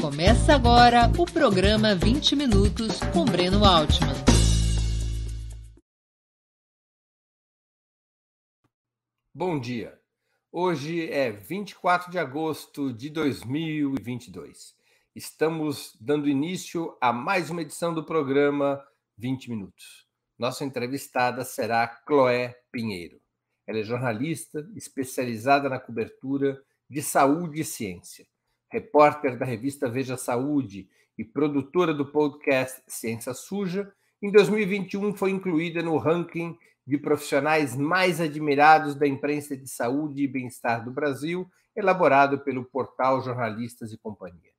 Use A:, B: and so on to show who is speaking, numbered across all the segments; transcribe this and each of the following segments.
A: Começa agora o programa 20 Minutos com Breno Altman.
B: Bom dia. Hoje é 24 de agosto de 2022. Estamos dando início a mais uma edição do programa 20 Minutos. Nossa entrevistada será Chloé Pinheiro. Ela é jornalista especializada na cobertura de saúde e ciência repórter da revista Veja Saúde e produtora do podcast Ciência Suja, em 2021 foi incluída no ranking de profissionais mais admirados da imprensa de saúde e bem-estar do Brasil, elaborado pelo portal Jornalistas e Companhia.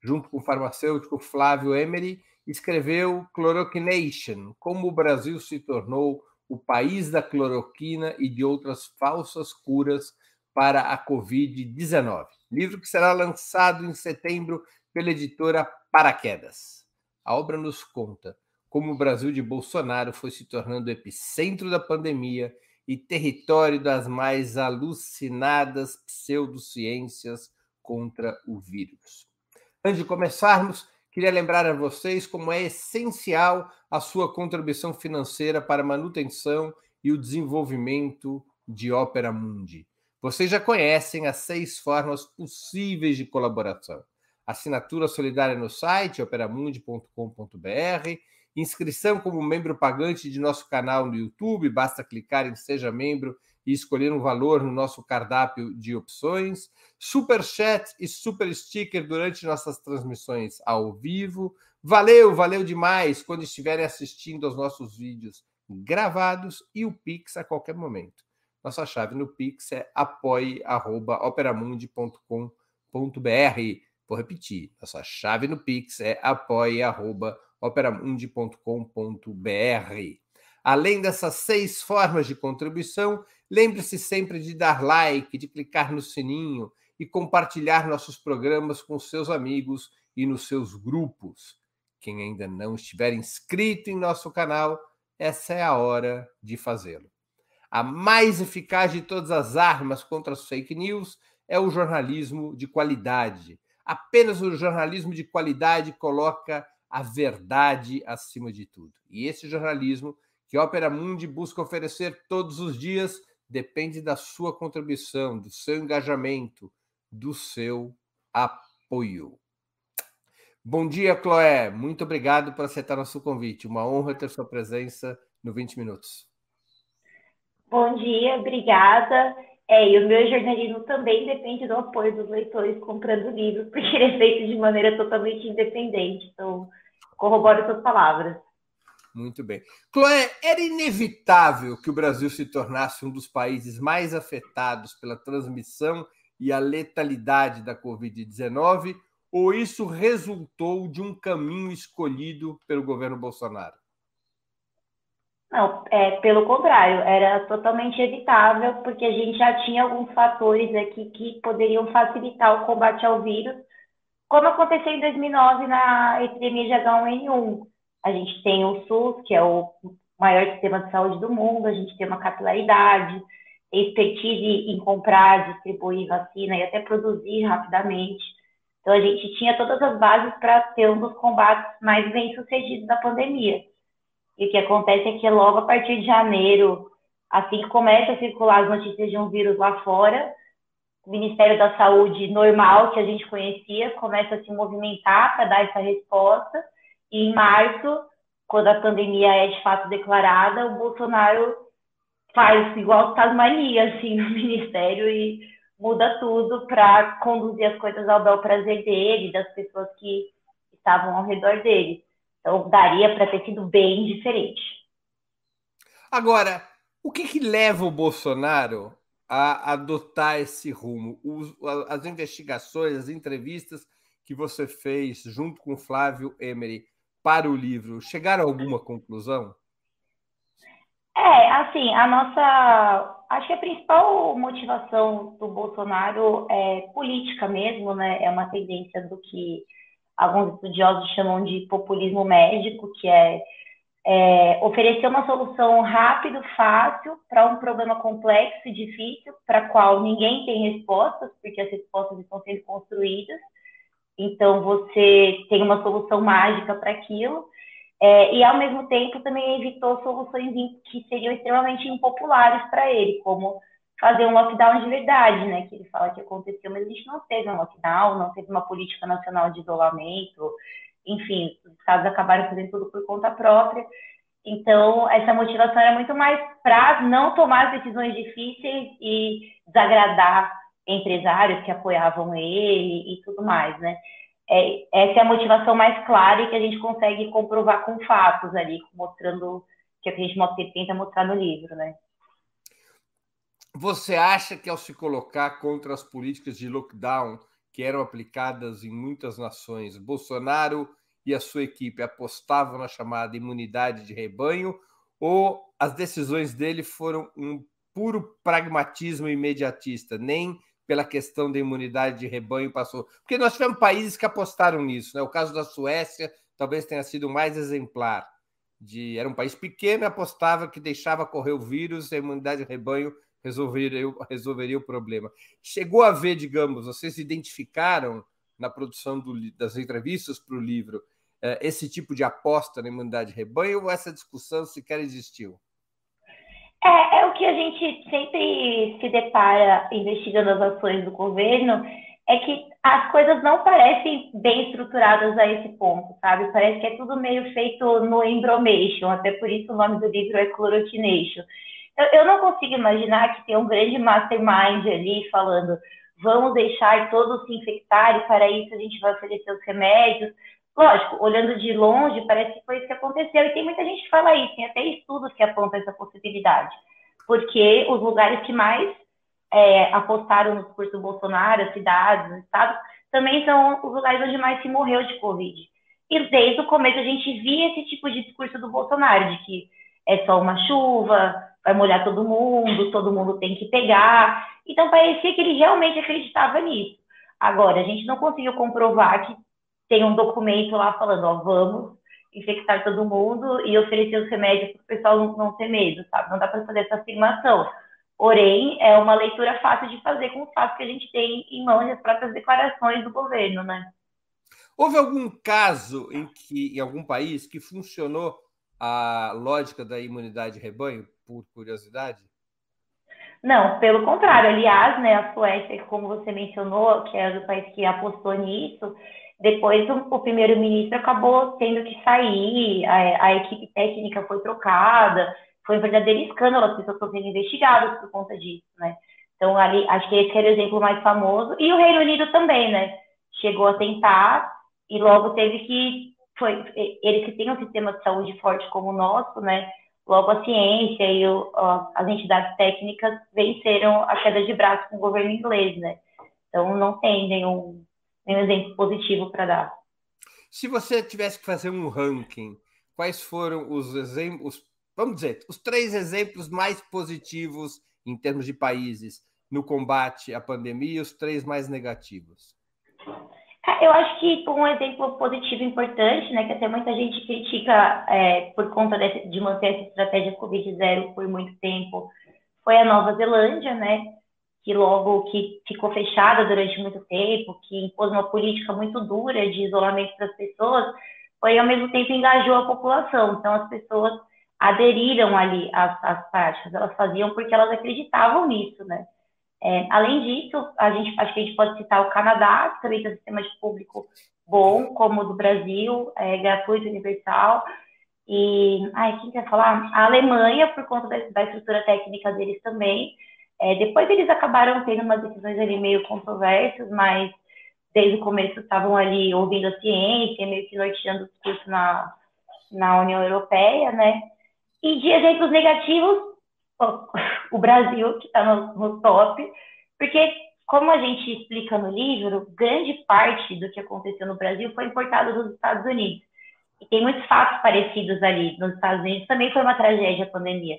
B: Junto com o farmacêutico Flávio Emery, escreveu Chloroquination, como o Brasil se tornou o país da cloroquina e de outras falsas curas para a Covid-19 livro que será lançado em setembro pela editora Paraquedas. A obra nos conta como o Brasil de Bolsonaro foi se tornando epicentro da pandemia e território das mais alucinadas pseudociências contra o vírus. Antes de começarmos, queria lembrar a vocês como é essencial a sua contribuição financeira para a manutenção e o desenvolvimento de Ópera Mundi. Vocês já conhecem as seis formas possíveis de colaboração. Assinatura solidária no site operamundi.com.br, inscrição como membro pagante de nosso canal no YouTube, basta clicar em Seja Membro e escolher um valor no nosso cardápio de opções, super chat e super sticker durante nossas transmissões ao vivo. Valeu, valeu demais quando estiverem assistindo aos nossos vídeos gravados e o Pix a qualquer momento. Nossa chave no Pix é apoie.operamundi.com.br. Vou repetir, nossa chave no Pix é apoie.operamundi.com.br. Além dessas seis formas de contribuição, lembre-se sempre de dar like, de clicar no sininho e compartilhar nossos programas com seus amigos e nos seus grupos. Quem ainda não estiver inscrito em nosso canal, essa é a hora de fazê-lo. A mais eficaz de todas as armas contra as fake news é o jornalismo de qualidade. Apenas o jornalismo de qualidade coloca a verdade acima de tudo. E esse jornalismo que Opera Mundi busca oferecer todos os dias depende da sua contribuição, do seu engajamento, do seu apoio. Bom dia, Chloé. Muito obrigado por aceitar nosso convite. Uma honra ter sua presença no 20 Minutos.
C: Bom dia, obrigada. É, e o meu jornalismo também depende do apoio dos leitores comprando livros, porque ele é feito de maneira totalmente independente. Então, corroboro suas palavras.
B: Muito bem. Chloé, era inevitável que o Brasil se tornasse um dos países mais afetados pela transmissão e a letalidade da Covid-19, ou isso resultou de um caminho escolhido pelo governo Bolsonaro?
C: Não, é, pelo contrário, era totalmente evitável, porque a gente já tinha alguns fatores aqui que poderiam facilitar o combate ao vírus, como aconteceu em 2009 na epidemia de H1N1. A gente tem o SUS, que é o maior sistema de saúde do mundo, a gente tem uma capilaridade, expertise em comprar, distribuir vacina e até produzir rapidamente. Então, a gente tinha todas as bases para ter um dos combates mais bem-sucedidos da pandemia. E o que acontece é que logo a partir de janeiro, assim que começa a circular as notícias de um vírus lá fora, o Ministério da Saúde normal, que a gente conhecia, começa a se movimentar para dar essa resposta. E em março, quando a pandemia é de fato declarada, o Bolsonaro faz igual Tasmania, assim, no Ministério e muda tudo para conduzir as coisas ao bel prazer dele, das pessoas que estavam ao redor dele. Então, daria para ter sido bem diferente.
B: Agora, o que, que leva o Bolsonaro a adotar esse rumo? as investigações, as entrevistas que você fez junto com Flávio Emery para o livro, chegaram a alguma conclusão?
C: É, assim, a nossa. Acho que a principal motivação do Bolsonaro é política mesmo, né? É uma tendência do que alguns estudiosos chamam de populismo médico, que é, é oferecer uma solução rápido, fácil, para um problema complexo e difícil, para qual ninguém tem respostas, porque as respostas estão sendo construídas, então você tem uma solução mágica para aquilo, é, e ao mesmo tempo também evitou soluções que seriam extremamente impopulares para ele, como fazer um lockdown de verdade, né? Que ele fala que aconteceu, mas a gente não teve um lockdown, não teve uma política nacional de isolamento, enfim, os estados acabaram fazendo tudo por conta própria. Então, essa motivação era muito mais para não tomar decisões difíceis e desagradar empresários que apoiavam ele e tudo mais, né? É, essa é a motivação mais clara e que a gente consegue comprovar com fatos ali, mostrando que a gente tenta mostrar no livro, né?
B: Você acha que ao se colocar contra as políticas de lockdown que eram aplicadas em muitas nações, Bolsonaro e a sua equipe apostavam na chamada imunidade de rebanho ou as decisões dele foram um puro pragmatismo imediatista, nem pela questão da imunidade de rebanho passou. Porque nós tivemos países que apostaram nisso, né? O caso da Suécia talvez tenha sido mais exemplar. De, era um país pequeno apostava que deixava correr o vírus, a imunidade de rebanho resolveria, resolveria o problema. Chegou a ver, digamos, vocês identificaram na produção do, das entrevistas para o livro eh, esse tipo de aposta na imunidade de rebanho ou essa discussão sequer existiu?
C: É, é o que a gente sempre se depara investigando as ações do governo, é que as coisas não parecem bem estruturadas a esse ponto, sabe? Parece que é tudo meio feito no embromation, até por isso o nome do livro é Chlorotination. Eu, eu não consigo imaginar que tem um grande mastermind ali falando vamos deixar todos se infectarem, para isso a gente vai oferecer os remédios. Lógico, olhando de longe, parece que foi isso que aconteceu. E tem muita gente que fala isso, tem até estudos que apontam essa possibilidade. Porque os lugares que mais é, apostaram no discurso do Bolsonaro, as cidades, os estados, também são os lugares onde mais se morreu de Covid. E desde o começo a gente via esse tipo de discurso do Bolsonaro, de que é só uma chuva, vai molhar todo mundo, todo mundo tem que pegar. Então parecia que ele realmente acreditava nisso. Agora, a gente não conseguiu comprovar que tem um documento lá falando, ó, vamos infectar todo mundo e oferecer os remédios para o pessoal não, não, ter medo, sabe? Não dá para fazer essa afirmação. Porém, é uma leitura fácil de fazer com os fatos que a gente tem em mãos e as próprias declarações do governo, né?
B: Houve algum caso em que, em algum país, que funcionou a lógica da imunidade de rebanho, por curiosidade?
C: Não, pelo contrário. Aliás, né, a Suécia, como você mencionou, que é o país que apostou nisso, depois o, o primeiro-ministro acabou tendo que sair, a, a, equipe técnica foi trocada, foi um verdadeiro escândalo, as pessoas estão sendo investigadas por conta disso, né? Então, ali, acho que esse era o exemplo mais famoso. E o Reino Unido também, né? Chegou a tentar e logo teve que. Foi, eles que têm um sistema de saúde forte como o nosso, né? Logo a ciência e o, as entidades técnicas venceram a queda de braço com o governo inglês, né? Então, não tem nenhum nenhum exemplo positivo para dar.
B: Se você tivesse que fazer um ranking, quais foram os exemplos, vamos dizer, os três exemplos mais positivos em termos de países no combate à pandemia e os três mais negativos?
C: Eu acho que um exemplo positivo importante, né, que até muita gente critica é, por conta de, manter essa estratégia Covid-0 por muito tempo, foi a Nova Zelândia, né, que logo que ficou fechada durante muito tempo, que impôs uma política muito dura de isolamento para as pessoas, foi ao mesmo tempo engajou a população. Então as pessoas aderiram ali às, às práticas, elas faziam porque elas acreditavam nisso, né? É, além disso, a gente acho que a gente pode citar o Canadá, que também tem um sistema de público bom, como o do Brasil, é, gratuito, universal. E, ai, quem quer falar? A Alemanha, por conta da, da estrutura técnica deles também, é, depois eles acabaram tendo umas decisões ali meio controversas, mas desde o começo estavam ali ouvindo a ciência, meio que norteando o discurso na, na União Europeia, né? E de exemplos negativos, o Brasil, que está no, no top, porque, como a gente explica no livro, grande parte do que aconteceu no Brasil foi importado dos Estados Unidos. E tem muitos fatos parecidos ali. Nos Estados Unidos também foi uma tragédia a pandemia.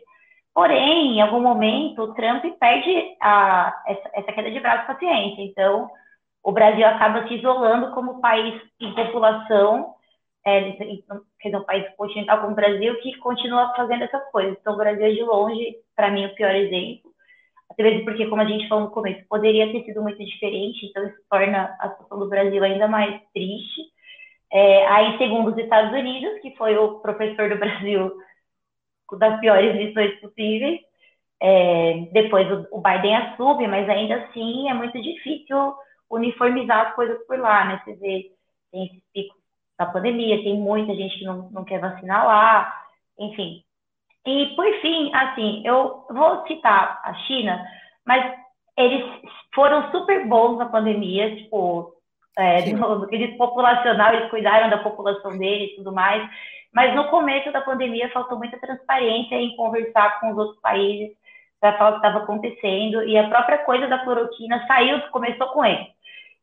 C: Porém, em algum momento, o Trump perde a, essa, essa queda de braço com a ciência. Então, o Brasil acaba se isolando como país em população, é, quer dizer, um país continental como o Brasil, que continua fazendo essas coisas. Então, o Brasil é de longe, para mim, o pior exemplo. até mesmo porque, como a gente falou no começo, poderia ter sido muito diferente, então isso torna a situação do Brasil ainda mais triste. É, aí, segundo os Estados Unidos, que foi o professor do Brasil das piores lições possíveis, é, depois o, o Biden assume, mas ainda assim é muito difícil uniformizar as coisas por lá, né? Você vê, tem esses picos da pandemia, tem muita gente que não, não quer vacinar lá, enfim. E, por fim, assim, eu vou citar a China, mas eles foram super bons na pandemia, tipo, é, no, no quesito populacional, eles cuidaram da população deles e tudo mais, mas no começo da pandemia faltou muita transparência em conversar com os outros países para falar o que estava acontecendo, e a própria coisa da cloroquina saiu, começou com ele.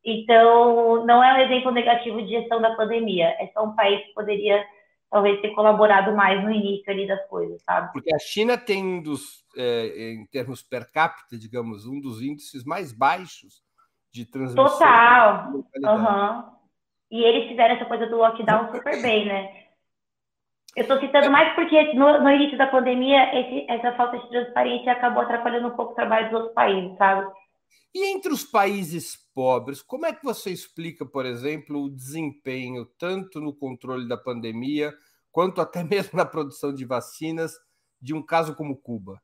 C: Então, não é um exemplo negativo de gestão da pandemia, é só um país que poderia talvez ter colaborado mais no início ali das coisas, sabe?
B: Porque a China tem um dos, é, em termos per capita, digamos, um dos índices mais baixos de transmissão.
C: Total. Uhum. E eles fizeram essa coisa do lockdown super bem, né? Eu estou citando mais porque no, no início da pandemia esse, essa falta de transparência acabou atrapalhando um pouco o trabalho dos outros países, sabe?
B: E entre os países pobres, como é que você explica, por exemplo, o desempenho tanto no controle da pandemia quanto até mesmo na produção de vacinas de um caso como Cuba?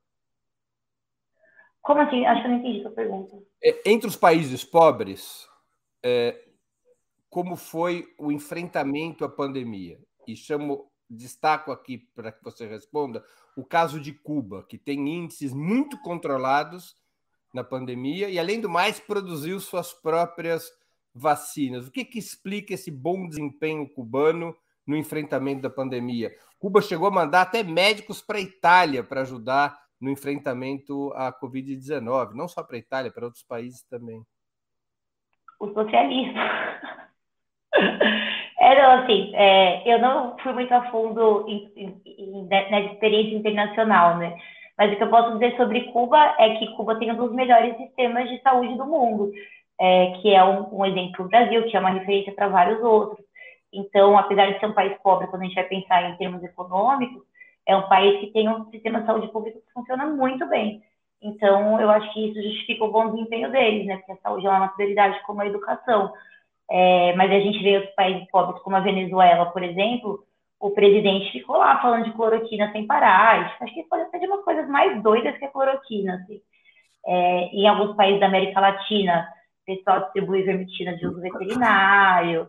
C: Como assim? Acho que eu não entendi a pergunta.
B: É, entre os países pobres, é, como foi o enfrentamento à pandemia? E chamo destaco aqui para que você responda o caso de Cuba, que tem índices muito controlados na pandemia e, além do mais, produziu suas próprias vacinas. O que, que explica esse bom desempenho cubano no enfrentamento da pandemia? Cuba chegou a mandar até médicos para a Itália para ajudar no enfrentamento à Covid-19, não só para a Itália, para outros países também.
C: O socialismo. Era assim, é, eu não fui muito a fundo em, em, em, na experiência internacional, né? Mas o que eu posso dizer sobre Cuba é que Cuba tem um dos melhores sistemas de saúde do mundo, é, que é um, um exemplo do Brasil, que é uma referência para vários outros. Então, apesar de ser um país pobre, quando a gente vai pensar em termos econômicos, é um país que tem um sistema de saúde pública que funciona muito bem. Então, eu acho que isso justifica o bom desempenho deles, né? Porque a saúde é uma prioridade como a educação. É, mas a gente vê outros países pobres, como a Venezuela, por exemplo, o presidente ficou lá falando de cloroquina sem parar. Acho que pode ser de umas coisas mais doidas que a cloroquina. Assim. É, em alguns países da América Latina, o pessoal distribui vermectina de uso veterinário.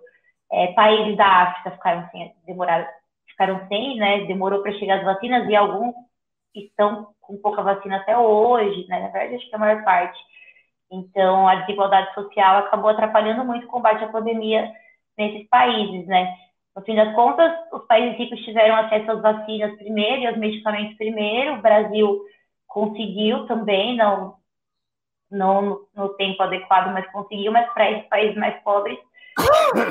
C: É, países da África ficaram sem, demoraram, ficaram sem, né? Demorou para chegar as vacinas e alguns estão com pouca vacina até hoje, né? Na verdade, acho que a maior parte. Então, a desigualdade social acabou atrapalhando muito o combate à pandemia nesses países, né? No fim das contas, os países ricos tiveram acesso às vacinas primeiro e aos medicamentos primeiro. O Brasil conseguiu também, não, não no tempo adequado, mas conseguiu. Mas para esses países mais pobres,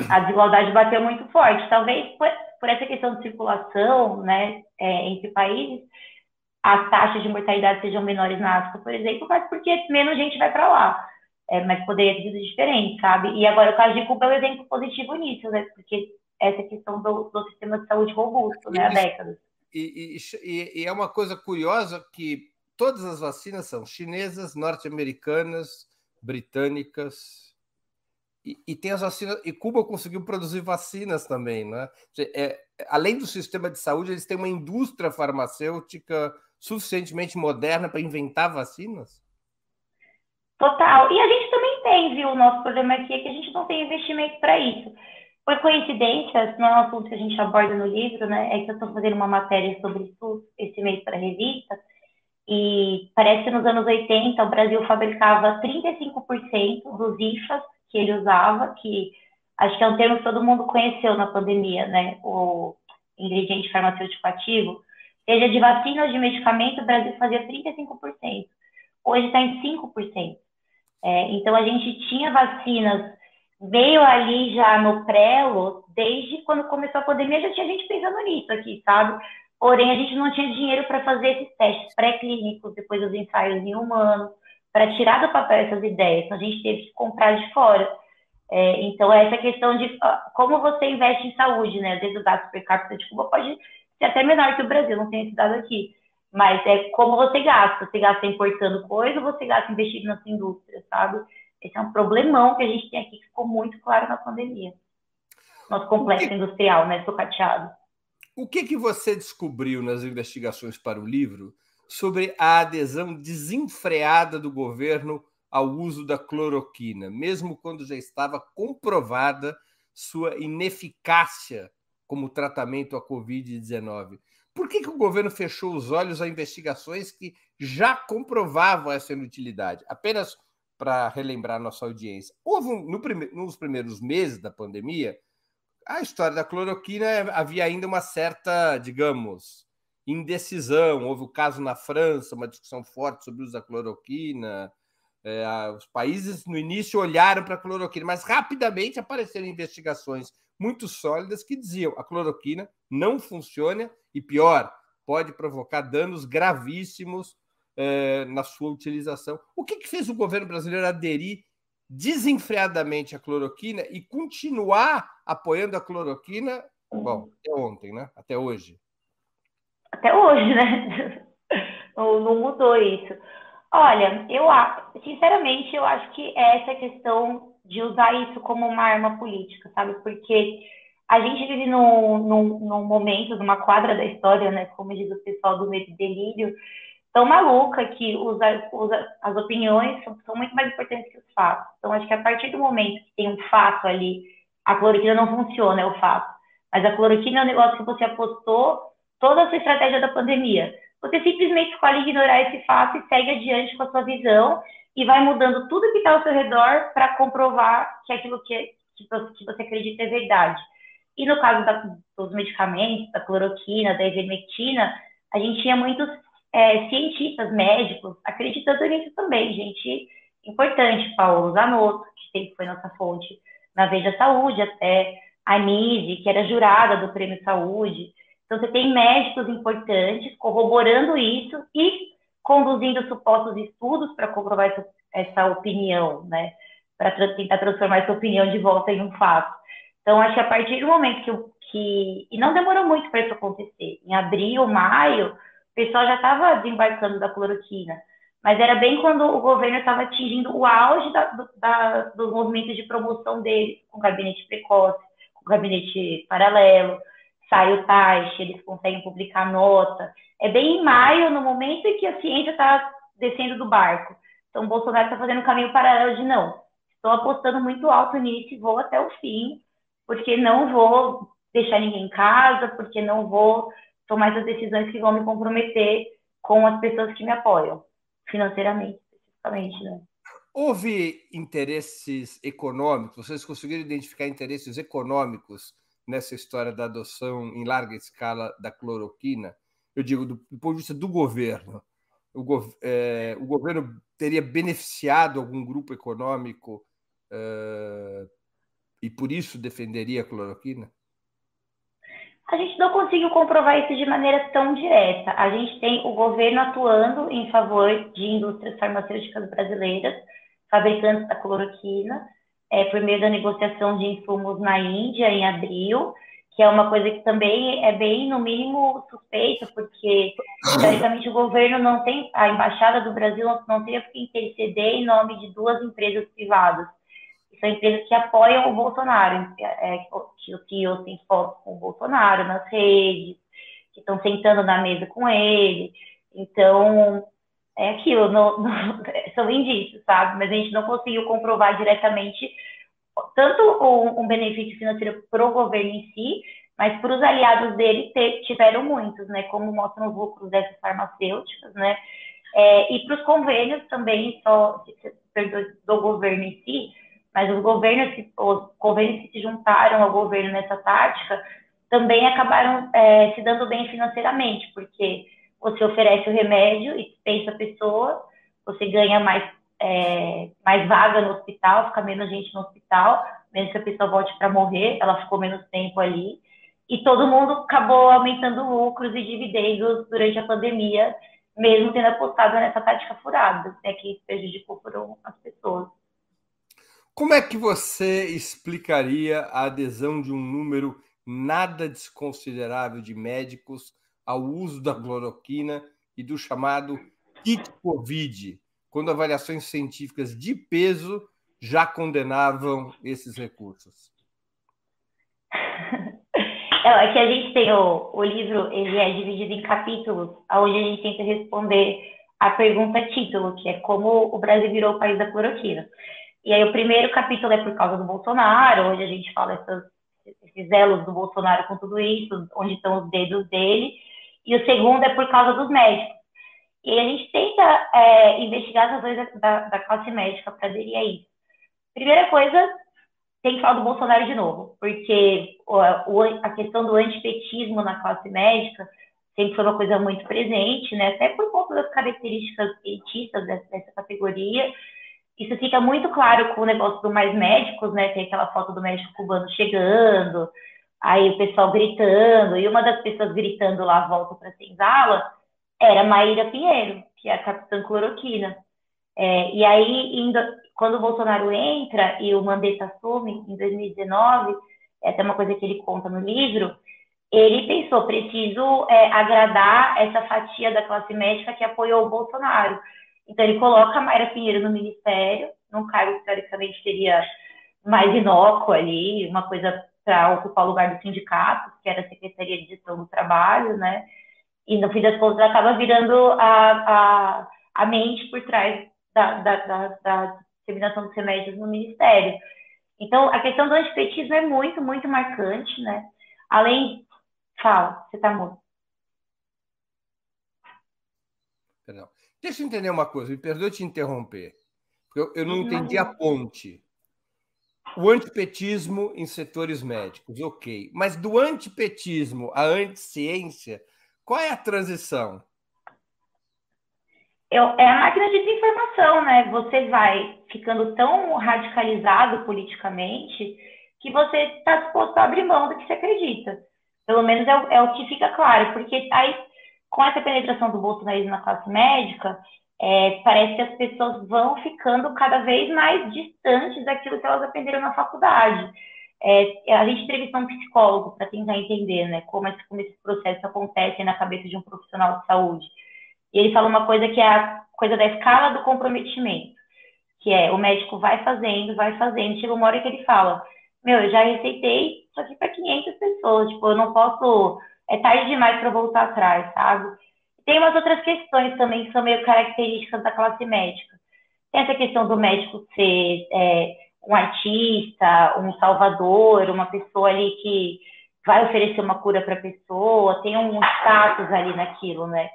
C: a desigualdade bateu muito forte. Talvez por, por essa questão de circulação, né, é, entre países, as taxas de mortalidade sejam menores na África, por exemplo, mas porque menos gente vai para lá. É, mas poderia ter sido diferente, sabe? E agora o caso de Cuba é um exemplo positivo nisso, né? Porque essa questão do, do sistema de saúde robusto, né? Há décadas.
B: E, e, e é uma coisa curiosa que todas as vacinas são chinesas, norte-americanas, britânicas, e, e, tem as vacinas. E Cuba conseguiu produzir vacinas também, né? É, além do sistema de saúde, eles têm uma indústria farmacêutica suficientemente moderna para inventar vacinas?
C: Total. E a gente também tem, viu? O nosso problema aqui é que a gente não tem investimento para isso. Por coincidência, não é um assunto que a gente aborda no livro, né? É que eu estou fazendo uma matéria sobre isso esse mês para a revista. E parece que nos anos 80 o Brasil fabricava 35% dos IFAs que ele usava, que acho que é um termo que todo mundo conheceu na pandemia, né? O ingrediente farmacêutico ativo seja de vacina ou de medicamento, o Brasil fazia 35%. Hoje está em 5%. É, então, a gente tinha vacinas, veio ali já no prelo, desde quando começou a pandemia, já tinha gente pensando nisso aqui, sabe? Porém, a gente não tinha dinheiro para fazer esses testes pré-clínicos, depois os ensaios em humanos, para tirar do papel essas ideias. Então, a gente teve que comprar de fora. É, então, essa questão de como você investe em saúde, né? Às vezes o gasto per capita de Cuba pode ser até menor que o Brasil, não tem esse dado aqui. Mas é como você gasta. Você gasta importando coisa ou você gasta investindo nessa indústria, sabe? Esse é um problemão que a gente tem aqui que ficou muito claro na pandemia. Nosso complexo que... industrial, né? Socateado.
B: O que, que você descobriu nas investigações para o livro sobre a adesão desenfreada do governo ao uso da cloroquina, mesmo quando já estava comprovada sua ineficácia como tratamento à Covid-19? Por que, que o governo fechou os olhos a investigações que já comprovavam essa inutilidade? Apenas para relembrar nossa audiência. Houve, no prime nos primeiros meses da pandemia, a história da cloroquina havia ainda uma certa, digamos, indecisão. Houve o caso na França, uma discussão forte sobre o uso da cloroquina. É, os países no início olharam para a cloroquina, mas rapidamente apareceram investigações muito sólidas que diziam a cloroquina não funciona e pior, pode provocar danos gravíssimos é, na sua utilização. O que, que fez o governo brasileiro aderir desenfreadamente à cloroquina e continuar apoiando a cloroquina? Bom, até ontem, né? Até hoje.
C: Até hoje, né? Não, não mudou isso. Olha, eu sinceramente eu acho que é essa questão de usar isso como uma arma política, sabe? Porque a gente vive num, num, num momento, numa quadra da história, né? Como diz o pessoal do medo delírio, tão maluca que usa, usa as opiniões são, são, muito mais importantes que os fatos. Então, acho que a partir do momento que tem um fato ali, a cloroquina não funciona, é o fato. Mas a cloroquina é um negócio que você apostou toda a sua estratégia da pandemia. Você simplesmente escolhe ignorar esse fato e segue adiante com a sua visão e vai mudando tudo que está ao seu redor para comprovar que aquilo que, que, que, você acredita é verdade. E no caso da, dos medicamentos, da cloroquina, da ivermectina, a gente tinha muitos é, cientistas, médicos, acreditando nisso também, gente importante, Paulo Zanotto, que sempre foi nossa fonte na Veja Saúde, até a Nise, que era jurada do Prêmio Saúde. Então, você tem médicos importantes corroborando isso e conduzindo supostos estudos para comprovar essa, opinião, né? Para tentar transformar essa opinião de volta em um fato. Então, acho que a partir do momento que, que e não demorou muito para isso acontecer, em abril, maio, pessoal já estava desembarcando da cloroquina, mas era bem quando o governo estava atingindo o auge da, da, dos movimentos de promoção dele, com gabinete precoce, com gabinete paralelo, sai o TAIX, eles conseguem publicar nota. É bem em maio, no momento em que a ciência está descendo do barco. Então, o Bolsonaro está fazendo um caminho paralelo de não. Estou apostando muito alto nisso e vou até o fim, porque não vou deixar ninguém em casa, porque não vou tomar essas decisões que vão me comprometer com as pessoas que me apoiam, financeiramente, especificamente, né?
B: Houve interesses econômicos? Vocês conseguiram identificar interesses econômicos nessa história da adoção em larga escala da cloroquina? Eu digo, do, do ponto de vista do governo. O, é, o governo teria beneficiado algum grupo econômico é, e por isso defenderia a cloroquina?
C: A gente não conseguiu comprovar isso de maneira tão direta. A gente tem o governo atuando em favor de indústrias farmacêuticas brasileiras, fabricantes da cloroquina, é, por meio da negociação de insumos na Índia em abril, que é uma coisa que também é bem, no mínimo, suspeita, porque, teoricamente, o governo não tem, a embaixada do Brasil não tem que interceder em nome de duas empresas privadas são empresas que apoiam o Bolsonaro, é, que os CEOs têm fotos com o Bolsonaro nas redes, que estão sentando na mesa com ele. Então, é aquilo, são indícios, sabe? Mas a gente não conseguiu comprovar diretamente tanto um, um benefício financeiro para o governo em si, mas para os aliados dele tiveram muitos, né? Como mostram os lucros dessas farmacêuticas, né? É, e para os convênios também, só do governo em si, mas os governos, que, os governos que se juntaram ao governo nessa tática também acabaram é, se dando bem financeiramente, porque você oferece o remédio e dispensa a pessoa, você ganha mais, é, mais vaga no hospital, fica menos gente no hospital, mesmo que a pessoa volte para morrer, ela ficou menos tempo ali, e todo mundo acabou aumentando lucros e dividendos durante a pandemia, mesmo tendo apostado nessa tática furada, né, que prejudicou foram as pessoas.
B: Como é que você explicaria a adesão de um número nada desconsiderável de médicos ao uso da cloroquina e do chamado kit Covid, quando avaliações científicas de peso já condenavam esses recursos?
C: É que a gente tem o, o livro, ele é dividido em capítulos, onde a gente tenta responder a pergunta título, que é como o Brasil virou o país da cloroquina. E aí o primeiro capítulo é por causa do Bolsonaro, onde a gente fala essas, esses elos do Bolsonaro com tudo isso, onde estão os dedos dele. E o segundo é por causa dos médicos. E a gente tenta é, investigar as razões da, da classe médica para aderir a isso. Primeira coisa, tem que falar do Bolsonaro de novo, porque a questão do antipetismo na classe médica sempre foi uma coisa muito presente, né? Até por conta das características elitistas dessa categoria. Isso fica muito claro com o negócio do Mais Médicos, né? Tem aquela foto do médico cubano chegando, aí o pessoal gritando, e uma das pessoas gritando lá, volta para a senzala, era Maíra Pinheiro, que é a capitã cloroquina. É, e aí, indo, quando o Bolsonaro entra e o Mandetta assume, em 2019, é até uma coisa que ele conta no livro, ele pensou, preciso é, agradar essa fatia da classe médica que apoiou o Bolsonaro. Então, ele coloca a Mayra Pinheiro no ministério, num cargo que, teoricamente, seria mais inócuo ali, uma coisa para ocupar o lugar do sindicato, que era a Secretaria de Gestão do Trabalho, né? E, no fim das contas, acaba virando a, a, a mente por trás da, da, da, da disseminação dos remédios no Ministério. Então, a questão do antipetismo é muito, muito marcante, né? Além. Fala, você está mudo.
B: Perdão. Deixa eu entender uma coisa, me perdoe te interromper. Eu, eu não entendi a ponte. O antipetismo em setores médicos, ok. Mas do antipetismo à anticiência, qual é a transição?
C: é a máquina de desinformação, né? Você vai ficando tão radicalizado politicamente que você está disposto a abrir mão do que você acredita. Pelo menos é o, é o que fica claro, porque aí, com essa penetração do bolsonarismo na classe médica, é, parece que as pessoas vão ficando cada vez mais distantes daquilo que elas aprenderam na faculdade. É, a gente entrevistou um psicólogo para tentar entender né, como, esse, como esses processos acontecem na cabeça de um profissional de saúde. E ele fala uma coisa que é a coisa da escala do comprometimento, que é o médico vai fazendo, vai fazendo, chega uma hora que ele fala, meu, eu já receitei isso aqui para 500 pessoas, tipo, eu não posso, é tarde demais para voltar atrás, sabe? Tem umas outras questões também que são meio características da classe médica. Tem essa questão do médico ser é, um artista, um salvador, uma pessoa ali que vai oferecer uma cura para a pessoa, tem um status ali naquilo, né?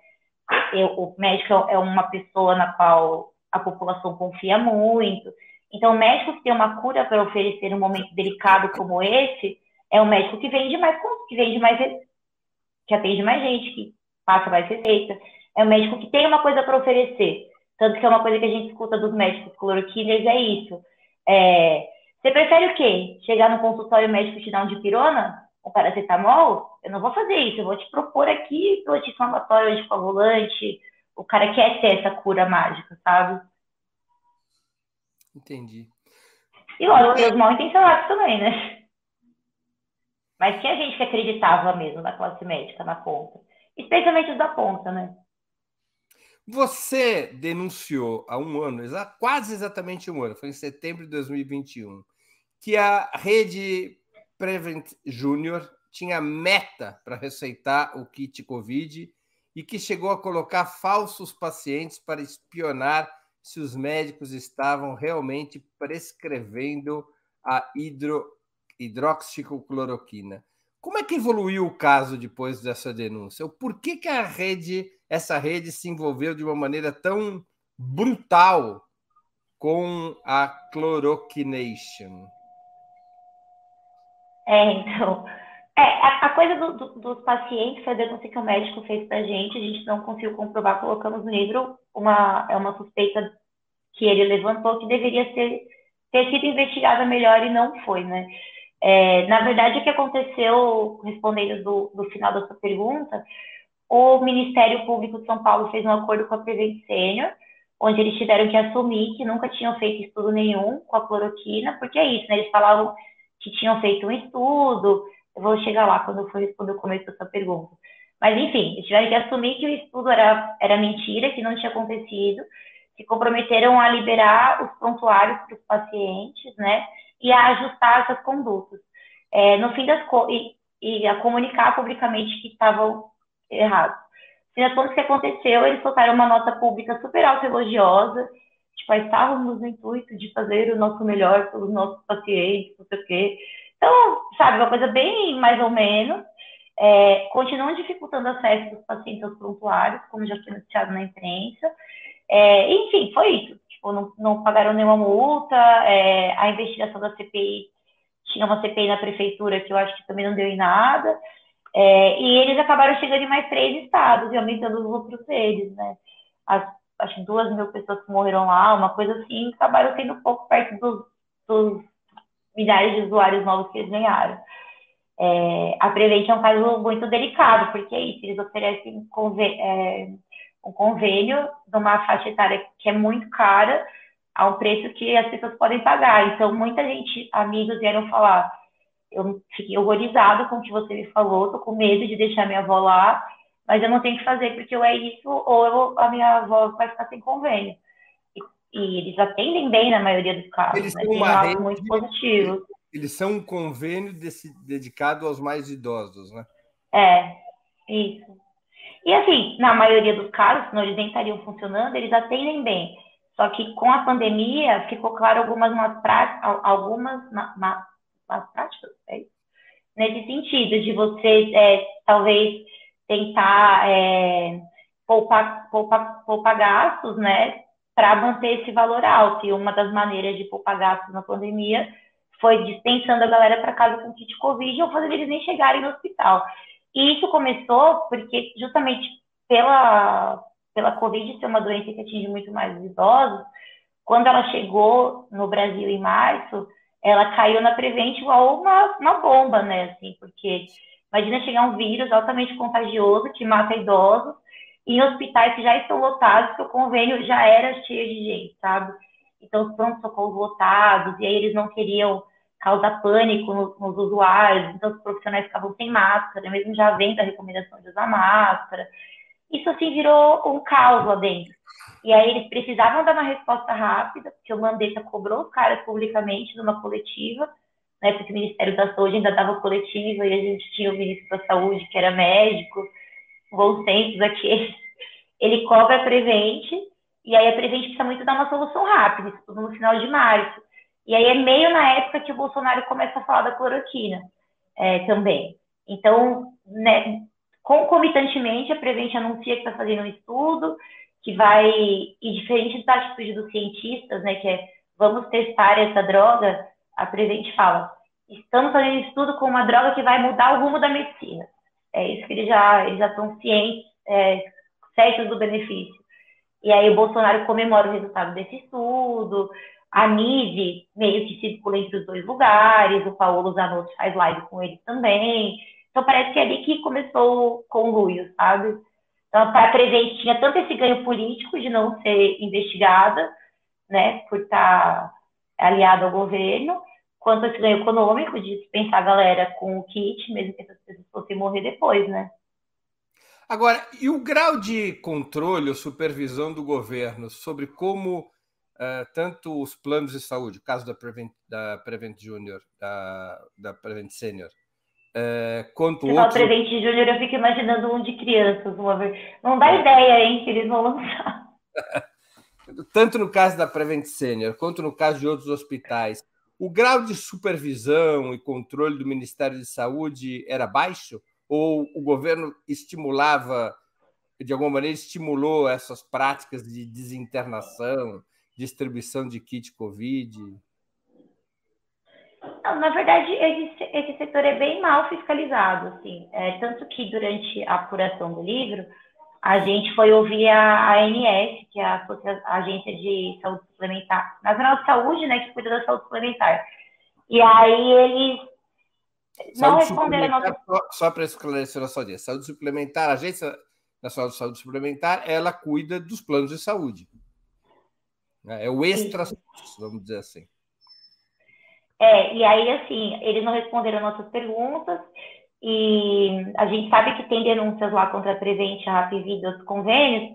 C: eu, o médico é uma pessoa na qual a população confia muito. Então, o médico que tem uma cura para oferecer num momento delicado como esse, é um médico que vende mais, que vende mais, que atende mais gente, que passa mais receita. É um médico que tem uma coisa para oferecer. Tanto que é uma coisa que a gente escuta dos médicos cloroquiners, é isso. É, você prefere o quê? Chegar no consultório médico e te dar um dipirona? o paracetamol, eu não vou fazer isso, eu vou te propor aqui o anti-inflamatório, anticoagulante, o cara quer ter essa cura mágica, sabe?
B: Entendi.
C: E lógico, os mal intencionados também, né? Mas tinha gente que acreditava mesmo na classe médica, na ponta. Especialmente os da ponta, né?
B: Você denunciou há um ano, quase exatamente um ano, foi em setembro de 2021, que a rede Prevent Júnior tinha meta para receitar o kit Covid e que chegou a colocar falsos pacientes para espionar se os médicos estavam realmente prescrevendo a hidro, hidroxicicloroquina. Como é que evoluiu o caso depois dessa denúncia? Por que, que a rede, essa rede se envolveu de uma maneira tão brutal com a chloroquination?
C: É, então. É, a, a coisa do, do, dos pacientes foi a denúncia que o médico fez pra gente, a gente não conseguiu comprovar, colocamos no livro uma, é uma suspeita que ele levantou que deveria ser, ter sido investigada melhor e não foi, né? É, na verdade, o que aconteceu, respondendo do, do final da sua pergunta, o Ministério Público de São Paulo fez um acordo com a Prevent Senior, onde eles tiveram que assumir que nunca tinham feito estudo nenhum com a cloroquina, porque é isso, né? Eles falavam que tinham feito um estudo. Eu vou chegar lá quando eu for responder o começo dessa pergunta. Mas, enfim, eles tiveram que assumir que o estudo era, era mentira, que não tinha acontecido, se comprometeram a liberar os prontuários para os pacientes, né, e a ajustar essas condutas. É, no fim das e, e, a comunicar publicamente que estavam errados. Fim das contas, o que aconteceu, eles soltaram uma nota pública super elogiosa, tipo, estávamos no intuito de fazer o nosso melhor pelos nossos pacientes, não sei o quê. Então, sabe, uma coisa bem mais ou menos, é, continuam dificultando acesso dos pacientes aos prontuários, como já foi noticiado na imprensa. É, enfim, foi isso. Tipo, não, não pagaram nenhuma multa, é, a investigação da CPI tinha uma CPI na prefeitura que eu acho que também não deu em nada. É, e eles acabaram chegando em mais três estados e aumentando os lucros deles, né? As, acho que duas mil pessoas que morreram lá, uma coisa assim, acabaram sendo um pouco perto dos, dos milhares de usuários novos que eles ganharam. É, a Prevent é um caso muito delicado, porque é isso, eles oferecem é, um convênio de uma faixa etária que é muito cara, a um preço que as pessoas podem pagar. Então, muita gente, amigos, vieram falar, eu fiquei horrorizado com o que você me falou, tô com medo de deixar minha avó lá, mas eu não tenho que fazer, porque ou é isso, ou eu, a minha avó vai ficar sem convênio. E, e eles atendem bem na maioria dos casos, eles né? Tem muito positivo.
B: Eles são um convênio desse, dedicado aos mais idosos, né?
C: É, isso. E assim, na maioria dos casos, senão eles nem estariam funcionando, eles atendem bem. Só que com a pandemia ficou claro algumas más práticas, algumas más práticas, é isso? nesse sentido, de você é, talvez tentar é, poupar, poupar, poupar gastos, né, para manter esse valor alto. E uma das maneiras de poupar gastos na pandemia foi dispensando a galera para casa com kit Covid ou fazendo eles nem chegarem no hospital. E isso começou porque, justamente pela, pela Covid ser uma doença que atinge muito mais os idosos, quando ela chegou no Brasil em março, ela caiu na Prevent igual uma, uma bomba, né? Assim, porque imagina chegar um vírus altamente contagioso que mata idosos em hospitais que já estão lotados, que o convênio já era cheio de gente, sabe? Então, os pronto-socorros lotados, e aí eles não queriam causar pânico nos, nos, usuários, então os profissionais ficavam sem máscara, mesmo já vendo a recomendação de usar máscara. Isso, assim, virou um caos lá dentro. E aí eles precisavam dar uma resposta rápida, porque o Mandetta cobrou os caras publicamente numa coletiva, né, porque o Ministério da Saúde ainda dava coletiva e a gente tinha o Ministro da Saúde, que era médico, bons tempos aqui. Ele cobra a Prevente, e aí a Prevent precisa muito dar uma solução rápida, isso tudo no final de março. E aí é meio na época que o Bolsonaro começa a falar da cloroquina é, também. Então, né, concomitantemente, a Prevent anuncia que está fazendo um estudo, que vai, e diferente da atitude dos cientistas, né, que é vamos testar essa droga, a Prevent fala, estamos fazendo estudo com uma droga que vai mudar o rumo da medicina. É isso que eles já, eles já estão cientes, é, certos do benefício. E aí o Bolsonaro comemora o resultado desse estudo, a Nive meio que circula entre os dois lugares, o Paulo Zanotto faz live com ele também. Então parece que é ali que começou o conluio, sabe? Então a Prevent tinha tanto esse ganho político de não ser investigada, né, por estar aliada ao governo, quanto esse ganho econômico de dispensar a galera com o kit, mesmo que essas pessoas fossem morrer depois, né?
B: Agora, e o grau de controle ou supervisão do governo sobre como uh, tanto os planos de saúde, o caso da Prevent, da Prevent Junior, da, da Prevent Senior, uh, quanto
C: outros... Prevent Junior, eu fico imaginando um de crianças, uma vez. Não dá é. ideia, hein, que eles vão lançar.
B: tanto no caso da Prevent Senior, quanto no caso de outros hospitais, o grau de supervisão e controle do Ministério de Saúde era baixo? ou o governo estimulava, de alguma maneira, estimulou essas práticas de desinternação, distribuição de kit Covid?
C: Não, na verdade, esse, esse setor é bem mal fiscalizado, assim. É, tanto que durante a apuração do livro, a gente foi ouvir a ANS, que é a, a Agência de Saúde Suplementar, Nacional de Saúde, né, que cuida da saúde suplementar. E aí eles
B: não responderam nossa... Só, só para esclarecer a sua audiência, saúde suplementar, a Agência Nacional de Saúde Suplementar, ela cuida dos planos de saúde. Né? É o extra, vamos dizer assim.
C: É, e aí, assim, eles não responderam nossas perguntas, e a gente sabe que tem denúncias lá contra a Prevent, a Rapvida, os convênios,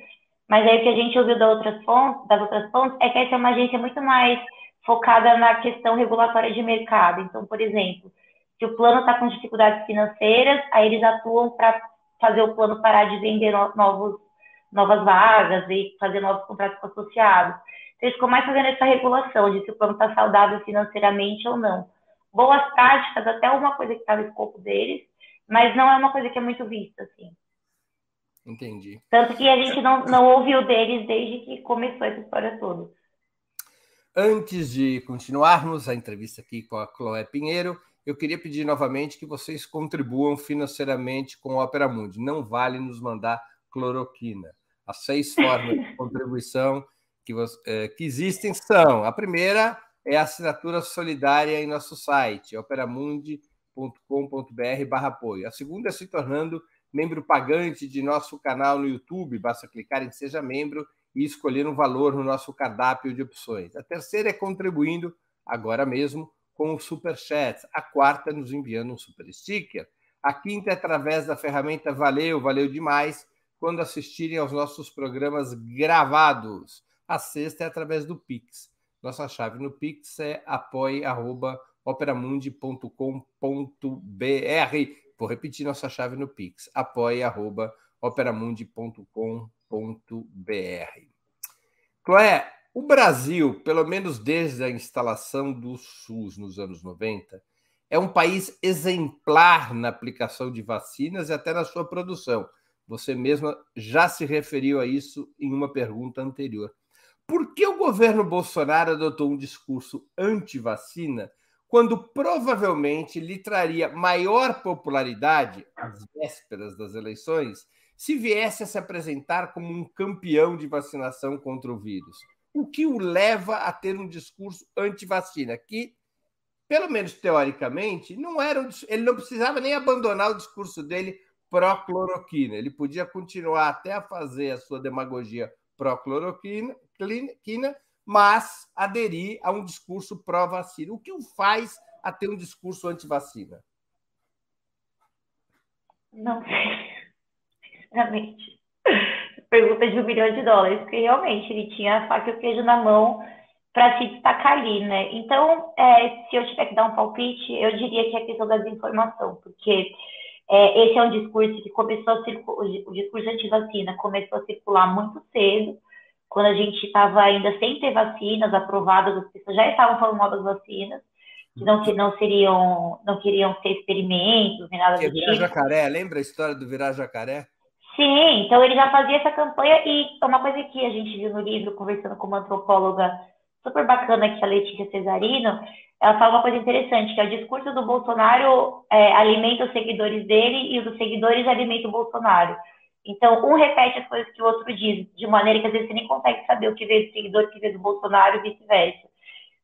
C: mas aí o que a gente ouviu das outras fontes, das outras fontes é que essa é uma agência muito mais focada na questão regulatória de mercado. Então, por exemplo, se o plano está com dificuldades financeiras, aí eles atuam para fazer o plano parar de vender novos, novas vagas e fazer novos contratos associados. Eles ficam mais fazendo essa regulação de se o plano está saudável financeiramente ou não. Boas práticas, até uma coisa que está no escopo deles, mas não é uma coisa que é muito vista, assim.
B: Entendi.
C: Tanto que a gente não, não ouviu deles desde que começou essa história toda.
B: Antes de continuarmos a entrevista aqui com a Chloé Pinheiro, eu queria pedir novamente que vocês contribuam financeiramente com o Opera Mundi. Não vale nos mandar cloroquina. As seis formas de contribuição que, é, que existem são: a primeira é a assinatura solidária em nosso site, operamundi.com.br/apoio. A segunda é se tornando membro pagante de nosso canal no YouTube, basta clicar em Seja Membro e escolher um valor no nosso cardápio de opções. A terceira é contribuindo agora mesmo com o Super Chat. A quarta, nos enviando um Super Sticker. A quinta é através da ferramenta Valeu, valeu demais, quando assistirem aos nossos programas gravados. A sexta é através do Pix. Nossa chave no Pix é apoie.operamundi.com.br. Vou repetir nossa chave no Pix, apoia.operamundi.com.br. Cloé, o Brasil, pelo menos desde a instalação do SUS nos anos 90, é um país exemplar na aplicação de vacinas e até na sua produção. Você mesma já se referiu a isso em uma pergunta anterior. Por que o governo Bolsonaro adotou um discurso anti-vacina quando provavelmente lhe traria maior popularidade às vésperas das eleições se viesse a se apresentar como um campeão de vacinação contra o vírus. O que o leva a ter um discurso anti-vacina, que, pelo menos teoricamente, não era um, ele não precisava nem abandonar o discurso dele pró-cloroquina. Ele podia continuar até a fazer a sua demagogia pró-cloroquina, mas aderir a um discurso pró-vacina. O que o faz a ter um discurso anti-vacina?
C: Não sei, sinceramente. Pergunta de um milhão de dólares, porque realmente ele tinha a faca e o queijo na mão para se destacar ali, né? Então, é, se eu tiver que dar um palpite, eu diria que é questão da desinformação, porque é, esse é um discurso que começou a circular, o discurso anti-vacina começou a circular muito cedo, quando a gente estava ainda sem ter vacinas aprovadas, as pessoas já estavam falando mal das vacinas, que não, que não seriam, não queriam ter experimentos, nem nada
B: que do virar tipo. jacaré, lembra a história do virar jacaré?
C: Sim, então ele já fazia essa campanha e uma coisa que a gente viu no livro, conversando com uma antropóloga super bacana, que é a Letícia Cesarino, ela fala uma coisa interessante, que é o discurso do Bolsonaro é, alimenta os seguidores dele e os seguidores alimentam o Bolsonaro. Então, um repete as coisas que o outro diz, de maneira que às vezes você nem consegue saber o que veio do seguidor, o que veio do Bolsonaro e vice-versa.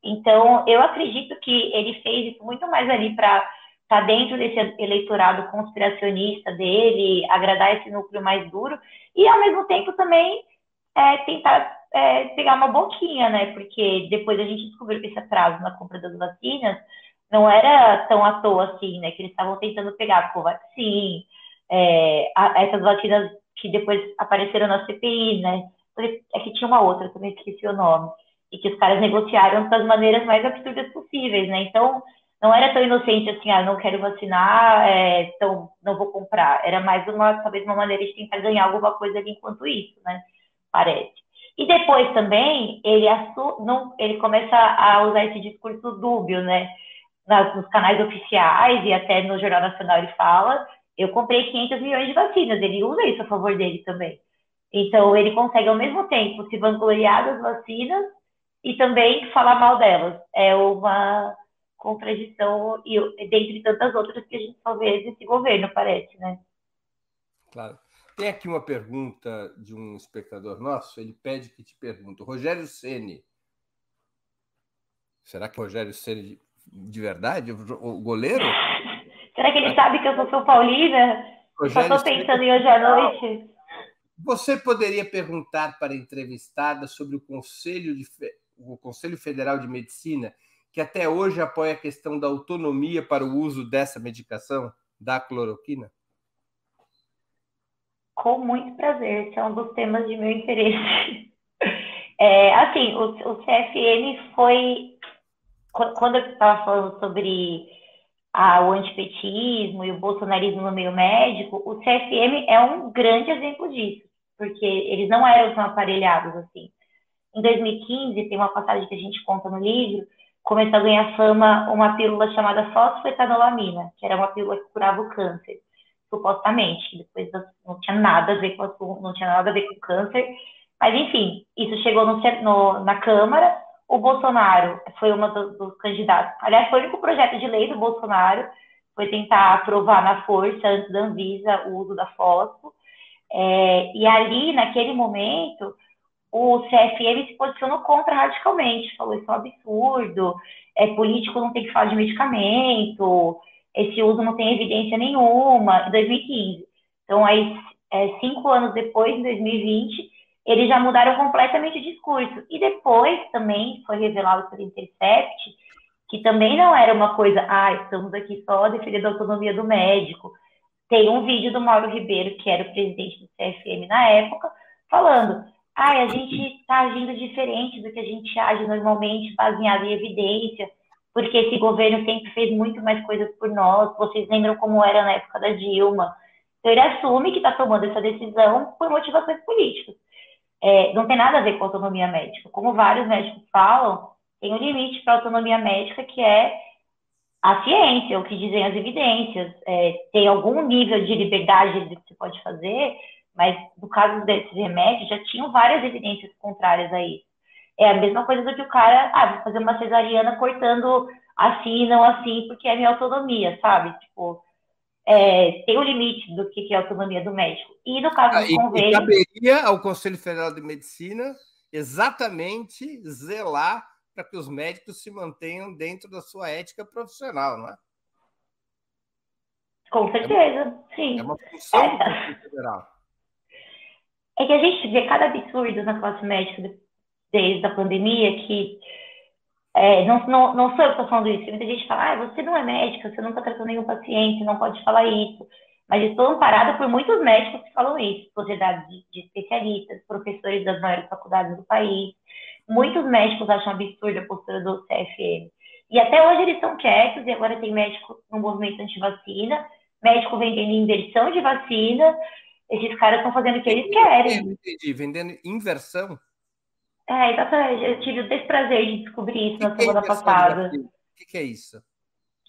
C: Então, eu acredito que ele fez isso muito mais ali para estar tá dentro desse eleitorado conspiracionista dele, agradar esse núcleo mais duro, e ao mesmo tempo também é, tentar é, pegar uma boquinha, né? Porque depois a gente descobriu que esse atraso na compra das vacinas não era tão à toa assim, né? Que eles estavam tentando pegar a Covaxin, é, a, essas vacinas que depois apareceram na CPI, né? É que tinha uma outra, também esqueci o nome, e que os caras negociaram das maneiras mais absurdas possíveis, né? Então, não era tão inocente assim, ah, não quero vacinar, é, então não vou comprar. Era mais uma, talvez, uma maneira de tentar ganhar alguma coisa ali enquanto isso, né? Parece. E depois também, ele, não, ele começa a usar esse discurso dúbio, né? Nos canais oficiais e até no Jornal Nacional ele fala eu comprei 500 milhões de vacinas, ele usa isso a favor dele também. Então, ele consegue, ao mesmo tempo, se vangloriar das vacinas e também falar mal delas. É uma contradição, e dentre tantas outras que a gente só vê nesse governo, parece, né?
B: Claro. Tem aqui uma pergunta de um espectador nosso, ele pede que te pergunte. Rogério Ceni. Será que Rogério Ceni de verdade, o goleiro?
C: Será que ele sabe que eu sou São Paulina? Só estou pensando em hoje à noite.
B: Você poderia perguntar para a entrevistada sobre o Conselho, de, o Conselho Federal de Medicina, que até hoje apoia a questão da autonomia para o uso dessa medicação? da cloroquina?
C: Com muito prazer, esse é um dos temas de meu interesse. É, assim, o, o CFM foi. Quando eu estava falando sobre o antipetismo e o bolsonarismo no meio médico, o CFM é um grande exemplo disso, porque eles não eram tão aparelhados assim. Em 2015, tem uma passagem que a gente conta no livro, começou a ganhar fama uma pílula chamada fosfetanolamina, que era uma pílula que curava o câncer supostamente. Depois não tinha nada a ver com não tinha nada a ver com câncer. Mas enfim, isso chegou no, no, na Câmara. O Bolsonaro foi um dos, dos, candidatos. Aliás, foi o único projeto de lei do Bolsonaro foi tentar aprovar na força antes da Anvisa o uso da fósforo. É, e ali, naquele momento, o CFM se posicionou contra radicalmente, falou isso é um absurdo, é, político não tem que falar de medicamento, esse uso não tem evidência nenhuma, em 2015. Então, aí, é, cinco anos depois, em 2020, eles já mudaram completamente o discurso. E depois também foi revelado pelo Intercept que também não era uma coisa, ah, estamos aqui só defendendo a autonomia do médico. Tem um vídeo do Mauro Ribeiro, que era o presidente do CFM na época, falando, ah, a gente está agindo diferente do que a gente age normalmente, baseado em evidência porque esse governo sempre fez muito mais coisas por nós. Vocês lembram como era na época da Dilma? Então, ele assume que está tomando essa decisão por motivações políticas. É, não tem nada a ver com autonomia médica. Como vários médicos falam, tem um limite para a autonomia médica que é a ciência, o que dizem as evidências. É, tem algum nível de liberdade que você pode fazer, mas no caso desses remédios, já tinham várias evidências contrárias a isso. É a mesma coisa do que o cara, ah, vou fazer uma cesariana cortando assim não assim, porque é minha autonomia, sabe? Tipo, é, tem o um limite do que é a autonomia do médico. E no caso do
B: ah, convênio... E caberia ao Conselho Federal de Medicina exatamente zelar para que os médicos se mantenham dentro da sua ética profissional, não é?
C: Com certeza, é sim.
B: É uma função é. do Conselho Federal.
C: É que a gente vê cada absurdo na classe médica desde a pandemia que é, não, não, não sou eu que estou falando isso. Muita gente fala, ah, você não é médica, você nunca tratou nenhum paciente, não pode falar isso. Mas estou amparada por muitos médicos que falam isso, sociedades de, de especialistas, professores das maiores faculdades do país. Muitos médicos acham absurda a postura do CFM. E até hoje eles estão quietos, e agora tem médico no movimento anti-vacina, médico vendendo inversão de vacina. Esses caras estão fazendo o que eles querem.
B: Entendi, vendendo inversão?
C: É, exatamente. Eu tive o desprazer de descobrir isso que na que semana é passada.
B: O que, que, é isso?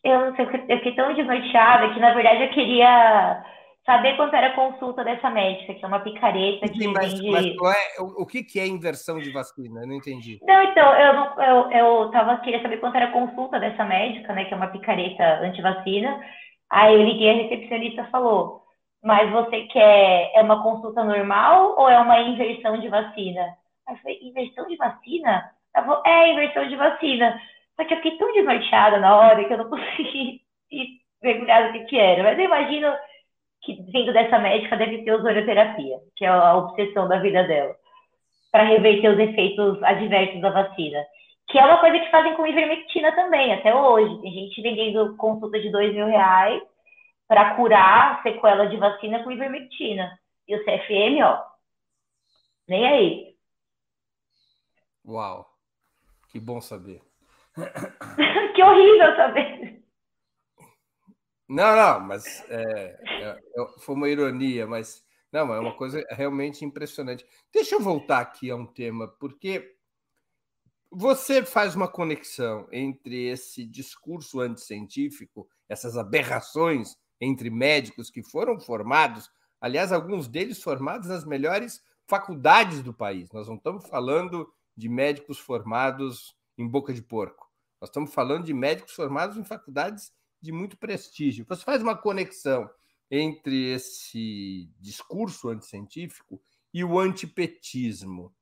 C: Eu não sei, eu fiquei tão desnorteada que, na verdade, eu queria saber quanto era a consulta dessa médica, que é uma picareta que
B: mas, vende... Mas é, o, o que, que é inversão de vacina? Eu não entendi.
C: Não, então, eu, não, eu, eu tava, queria saber quanto era a consulta dessa médica, né, que é uma picareta anti-vacina. Aí eu liguei, a recepcionista falou, mas você quer, é uma consulta normal ou é uma inversão de vacina? Aí eu falei, inversão de vacina? Ela falou, é, inversão de vacina. Só que eu fiquei tão desnorteada na hora que eu não consegui mergulhar no que, que era. Mas eu imagino que vindo dessa médica deve ter ozonioterapia, que é a obsessão da vida dela, para reverter os efeitos adversos da vacina. Que é uma coisa que fazem com ivermectina também, até hoje. Tem gente vendendo consulta de dois mil reais para curar sequela de vacina com ivermectina. E o CFM, ó, nem aí.
B: Uau, que bom saber.
C: que horrível saber.
B: Não, não, mas é, é, é, foi uma ironia, mas não, é uma coisa realmente impressionante. Deixa eu voltar aqui a um tema, porque você faz uma conexão entre esse discurso anticientífico, essas aberrações entre médicos que foram formados, aliás, alguns deles formados nas melhores faculdades do país. Nós não estamos falando de médicos formados em boca de porco. Nós estamos falando de médicos formados em faculdades de muito prestígio. Você faz uma conexão entre esse discurso anticientífico e o antipetismo.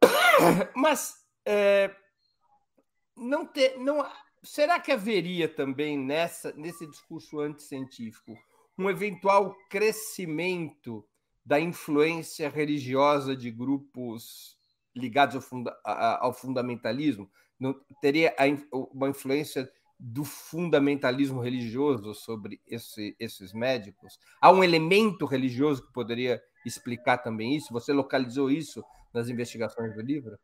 B: Mas é, não ter, não, será que haveria também nessa, nesse discurso anticientífico um eventual crescimento da influência religiosa de grupos ligados ao, funda ao fundamentalismo, não, teria uma influência do fundamentalismo religioso sobre esse, esses médicos? Há um elemento religioso que poderia explicar também isso? Você localizou isso nas investigações do livro?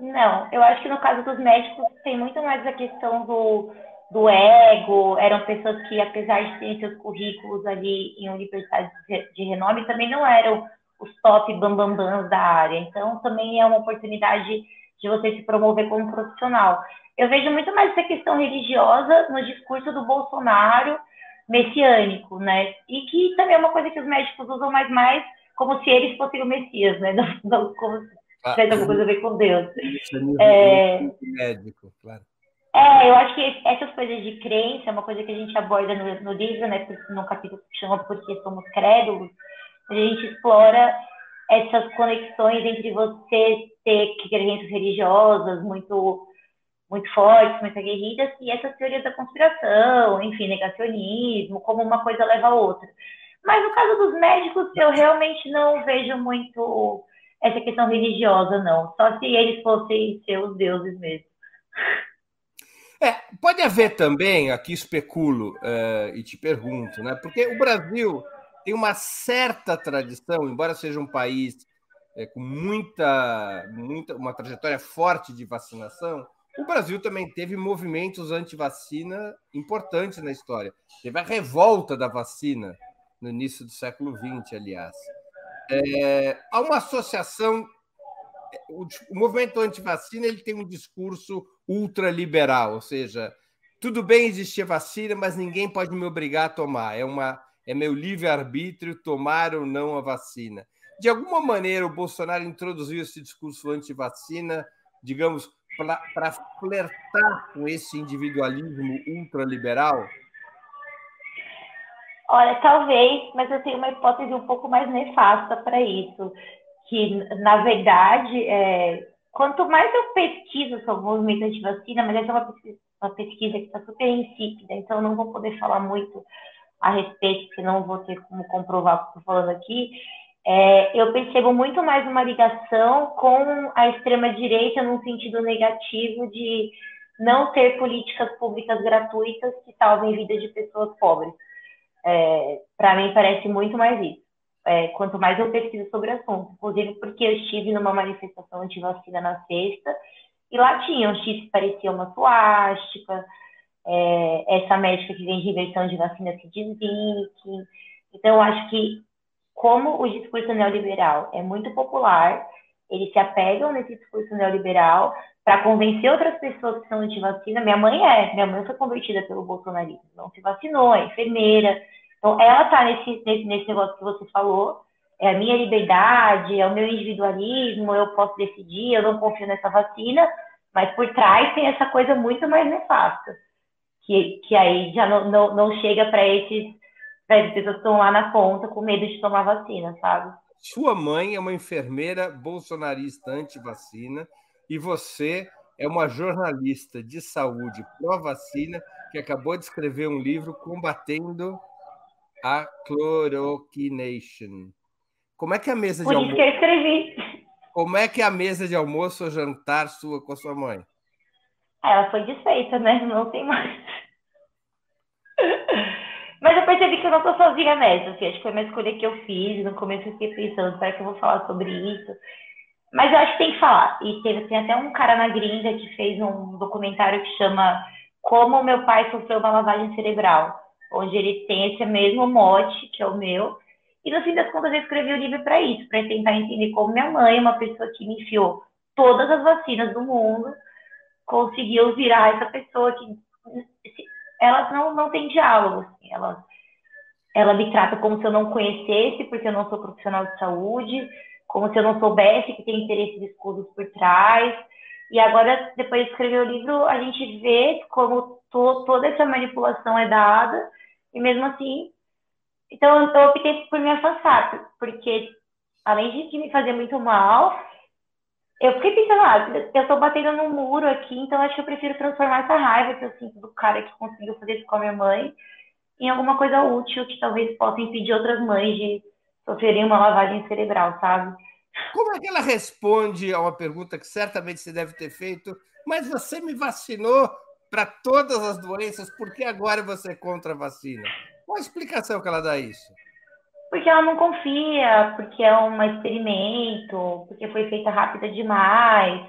C: Não, eu acho que no caso dos médicos tem muito mais a questão do, do ego, eram pessoas que, apesar de terem seus currículos ali em universidades de renome, também não eram os top bambambãs da área. Então, também é uma oportunidade de você se promover como profissional. Eu vejo muito mais essa questão religiosa no discurso do Bolsonaro messiânico, né? E que também é uma coisa que os médicos usam mais mais como se eles fossem o Messias, né? Não, não como se ah, tivesse alguma coisa a ver com Deus.
B: É, médico, claro.
C: É, eu acho que essas coisas de crença é uma coisa que a gente aborda no, no livro, né? No capítulo que chama Porque Somos Crédulos. A gente explora essas conexões entre você ter crenças religiosas muito muito fortes, muito aguerridas, e essas teorias da conspiração, enfim, negacionismo, como uma coisa leva a outra. Mas no caso dos médicos, eu realmente não vejo muito essa questão religiosa, não. Só se eles fossem seus deuses mesmo.
B: É, pode haver também, aqui especulo uh, e te pergunto, né? Porque o Brasil tem uma certa tradição, embora seja um país é, com muita, muita, uma trajetória forte de vacinação, o Brasil também teve movimentos anti-vacina importantes na história. Teve a revolta da vacina no início do século XX, aliás. É, há uma associação. O, o movimento anti-vacina ele tem um discurso ultraliberal, ou seja, tudo bem existir vacina, mas ninguém pode me obrigar a tomar. É, uma, é meu livre-arbítrio tomar ou não a vacina. De alguma maneira, o Bolsonaro introduziu esse discurso anti-vacina, digamos, para flertar com esse individualismo ultraliberal?
C: Olha, talvez, mas eu tenho uma hipótese um pouco mais nefasta para isso, que na verdade, é, quanto mais eu pesquiso sobre o movimento anti-vacina, mas essa é uma pesquisa, uma pesquisa que está super insípida, então não vou poder falar muito a respeito, senão vou ter como comprovar o que estou falando aqui é, eu percebo muito mais uma ligação com a extrema-direita num sentido negativo de não ter políticas públicas gratuitas que salvem vidas de pessoas pobres. É, Para mim, parece muito mais isso. É, quanto mais eu pesquiso sobre o assunto, inclusive porque eu estive numa manifestação anti-vacina na sexta, e lá tinha um X que parecia uma suástica, é, essa médica que vem de inversão de vacina se desvinque. Então, eu acho que como o discurso neoliberal é muito popular, eles se apegam nesse discurso neoliberal para convencer outras pessoas que são anti-vacina. Minha mãe é, minha mãe foi convertida pelo bolsonarismo, não se vacinou, é enfermeira. Então, ela está nesse, nesse, nesse negócio que você falou, é a minha liberdade, é o meu individualismo, eu posso decidir, eu não confio nessa vacina, mas por trás tem essa coisa muito mais nefasta, que, que aí já não, não, não chega para esses as pessoas estão lá na ponta com medo de tomar vacina, sabe?
B: Sua mãe é uma enfermeira bolsonarista anti-vacina e você é uma jornalista de saúde pró-vacina que acabou de escrever um livro combatendo a chloroquination. Como é que é a mesa
C: Por
B: de
C: almoço? Por isso que eu escrevi.
B: Como é que é a mesa de almoço ou jantar sua com a sua mãe?
C: Ela foi desfeita, né? Não tem mais. Mas eu percebi que eu não tô sozinha nessa, assim, acho que foi uma escolha que eu fiz, no começo eu fiquei pensando, será que eu vou falar sobre isso? Mas eu acho que tem que falar. E tem até um cara na gringa que fez um documentário que chama Como meu pai sofreu uma lavagem cerebral, onde ele tem esse mesmo mote, que é o meu, e no fim das contas eu escrevi o livro para isso, para tentar entender como minha mãe, uma pessoa que me enfiou todas as vacinas do mundo, conseguiu virar essa pessoa que elas não, não têm diálogo. Assim, elas, ela me trata como se eu não conhecesse, porque eu não sou profissional de saúde, como se eu não soubesse que tem interesses escusos por trás. E agora, depois de escrever o livro, a gente vê como to, toda essa manipulação é dada, e mesmo assim. Então, eu optei por me afastar, porque além de me fazer muito mal, eu fiquei pensando, ah, eu tô batendo no muro aqui, então acho que eu prefiro transformar essa raiva que eu sinto do cara que conseguiu fazer isso com a minha mãe em alguma coisa útil que talvez possa impedir outras mães de sofrerem uma lavagem cerebral, sabe?
B: Como é que ela responde a uma pergunta que certamente você deve ter feito, mas você me vacinou para todas as doenças, por que agora você é contra a vacina? Qual a explicação que ela dá a isso?
C: Porque ela não confia, porque é um experimento, porque foi feita rápida demais.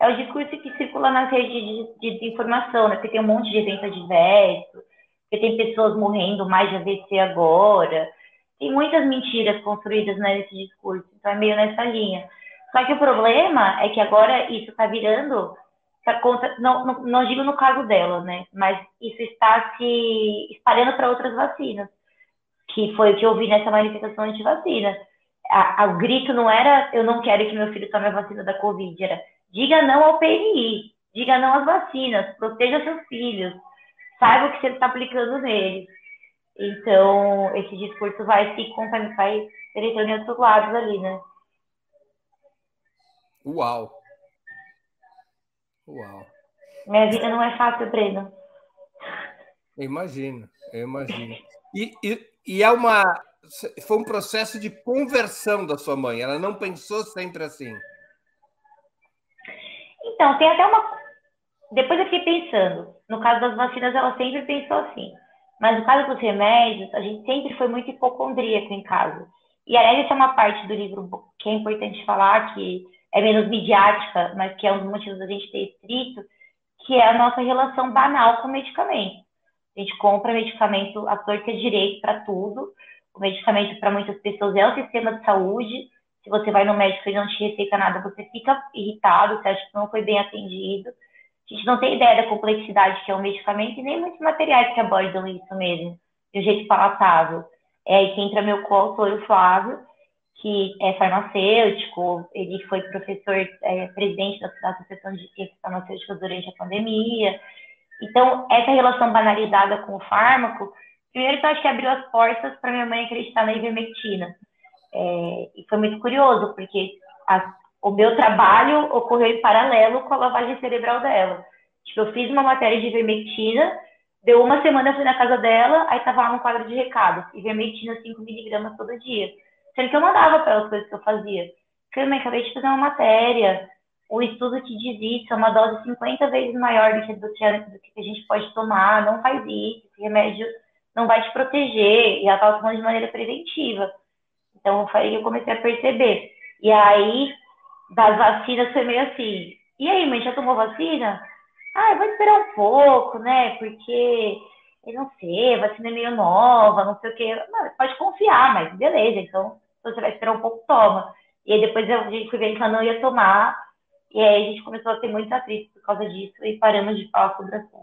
C: É o discurso que circula nas redes de, de, de informação, né? Porque tem um monte de evento adverso, porque tem pessoas morrendo mais de AVC agora. Tem muitas mentiras construídas nesse discurso, então é meio nessa linha. Só que o problema é que agora isso está virando conta, não, não, não, digo no caso dela, né? Mas isso está se espalhando para outras vacinas, que foi o que eu vi nessa manifestação anti-vacina. o grito não era eu não quero que meu filho tome a vacina da Covid, era diga não ao PNI, diga não às vacinas, proteja seus filhos, saiba o que você está aplicando neles. Então, esse discurso vai se contaminar, vai penetrando em outros lados ali, né?
B: Uau! Uau!
C: Minha vida não é fácil, Breno.
B: Eu imagino, eu imagino. E, e, e é uma. Foi um processo de conversão da sua mãe. Ela não pensou sempre assim.
C: Então, tem até uma. Depois eu fiquei pensando. No caso das vacinas, ela sempre pensou assim. Mas no caso dos remédios, a gente sempre foi muito hipocondríaco em casa. E aliás, essa é uma parte do livro que é importante falar, que é menos midiática, mas que é um dos motivos da gente ter escrito, que é a nossa relação banal com medicamento. A gente compra medicamento à torta direito para tudo. O medicamento para muitas pessoas é o sistema de saúde. Se você vai no médico e não te receita nada, você fica irritado, você acha que não foi bem atendido. A gente não tem ideia da complexidade que é o medicamento e nem muitos materiais que abordam isso mesmo, de um jeito palatável. É aí que entra meu coautor, o Flávio, que é farmacêutico, ele foi professor, é, presidente da, Associação de Ciências Farmacêuticas durante a pandemia. Então, essa relação banalizada com o fármaco, primeiro que eu acho que abriu as portas para minha mãe acreditar na ivermectina. É, e foi muito curioso, porque a, o meu trabalho ocorreu em paralelo com a lavagem cerebral dela. Tipo, eu fiz uma matéria de ivermectina, deu uma semana eu fui na casa dela, aí tava lá no quadro de recados, ivermectina 5 miligramas todo dia. Sendo que eu mandava para ela as coisas que eu fazia. Porque eu acabei de fazer uma matéria, o estudo que diz isso, é uma dose 50 vezes maior do que, do que, do que a gente pode tomar, não faz isso, esse remédio não vai te proteger, e ela estava tomando de maneira preventiva. Então, foi aí que eu comecei a perceber. E aí, das vacinas foi meio assim, e aí, mãe, já tomou vacina? Ah, eu vou esperar um pouco, né, porque eu não sei, vacina é meio nova, não sei o quê. Não, pode confiar, mas beleza, então se você vai esperar um pouco, toma. E aí depois gente foi vendo que ela não ia tomar, e aí a gente começou a ter muita atrito por causa disso e paramos de falar sobre assunto.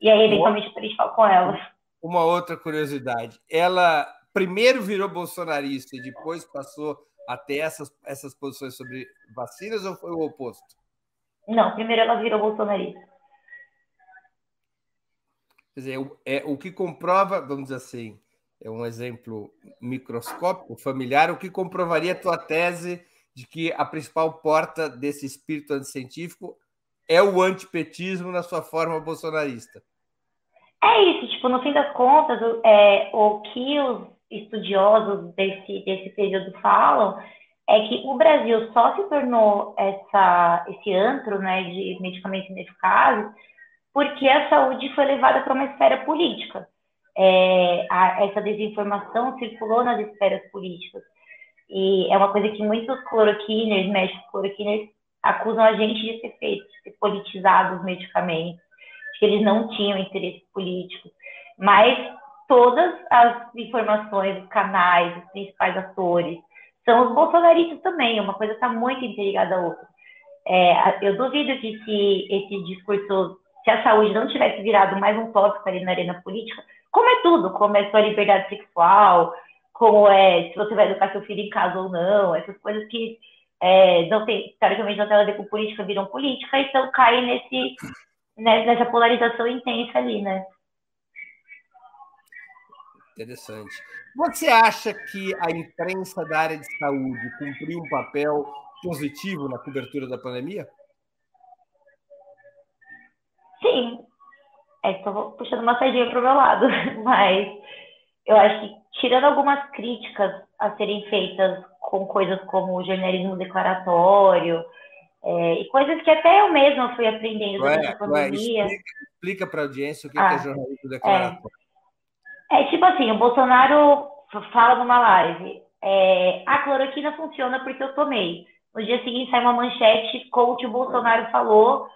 C: E aí, eventualmente, a gente fala com ela.
B: Uma outra curiosidade. Ela primeiro virou bolsonarista e depois passou até essas, essas posições sobre vacinas ou foi o oposto?
C: Não, primeiro ela virou bolsonarista.
B: Quer dizer, é, o que comprova, vamos dizer assim, é um exemplo microscópico, familiar, o que comprovaria a tua tese de que a principal porta desse espírito anticientífico é o antipetismo na sua forma bolsonarista.
C: É isso, tipo, no fim das contas, é, o que os estudiosos desse, desse período falam é que o Brasil só se tornou essa, esse antro né, de medicamentos ineficazes porque a saúde foi levada para uma esfera política. É, a, essa desinformação circulou nas esferas políticas. E é uma coisa que muitos cloroquiners, médicos cloroquiners, acusam a gente de ter feito, de ter politizado os medicamentos, de que eles não tinham interesse político. Mas todas as informações, os canais, os principais atores, são os bolsonaristas também, uma coisa está muito interligada à outra. É, eu duvido que se esse discurso se a saúde não tivesse virado mais um tópico ali na arena política, como é tudo, como é sua liberdade sexual, como é se você vai educar seu filho em casa ou não, essas coisas que é, não tem, teoricamente não tem a ver com política, viram política, então caem nesse, né, nessa polarização intensa ali, né?
B: Interessante. Você acha que a imprensa da área de saúde cumpriu um papel positivo na cobertura da pandemia?
C: Sim. Estou é, puxando uma sardinha para o meu lado, mas eu acho que, tirando algumas críticas a serem feitas com coisas como o jornalismo declaratório, É, e coisas que até eu mesma fui aprendendo durante a pandemia.
B: Explica, explica para a audiência o que, ah, que é jornalismo declaratório.
C: É. é tipo assim, o Bolsonaro fala numa live, é, a cloroquina funciona porque eu tomei. No dia seguinte sai uma manchete com o que o Bolsonaro falou,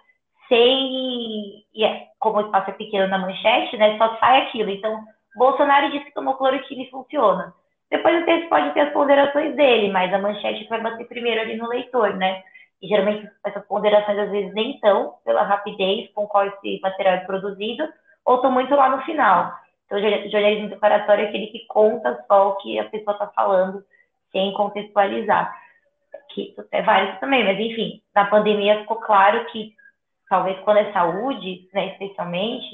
C: sem. É, como o espaço é pequeno na manchete, né? Só sai aquilo. Então, Bolsonaro disse que tomou cloroquina e funciona. Depois o texto pode ter as ponderações dele, mas a manchete vai bater primeiro ali no leitor, né? E geralmente essas ponderações às vezes nem estão pela rapidez com qual esse material é produzido, ou estão muito lá no final. Então, o jornalismo declaratório é aquele que conta só o que a pessoa está falando, sem contextualizar. Que é válido também, mas enfim, na pandemia ficou claro que, talvez quando é saúde, né, especialmente,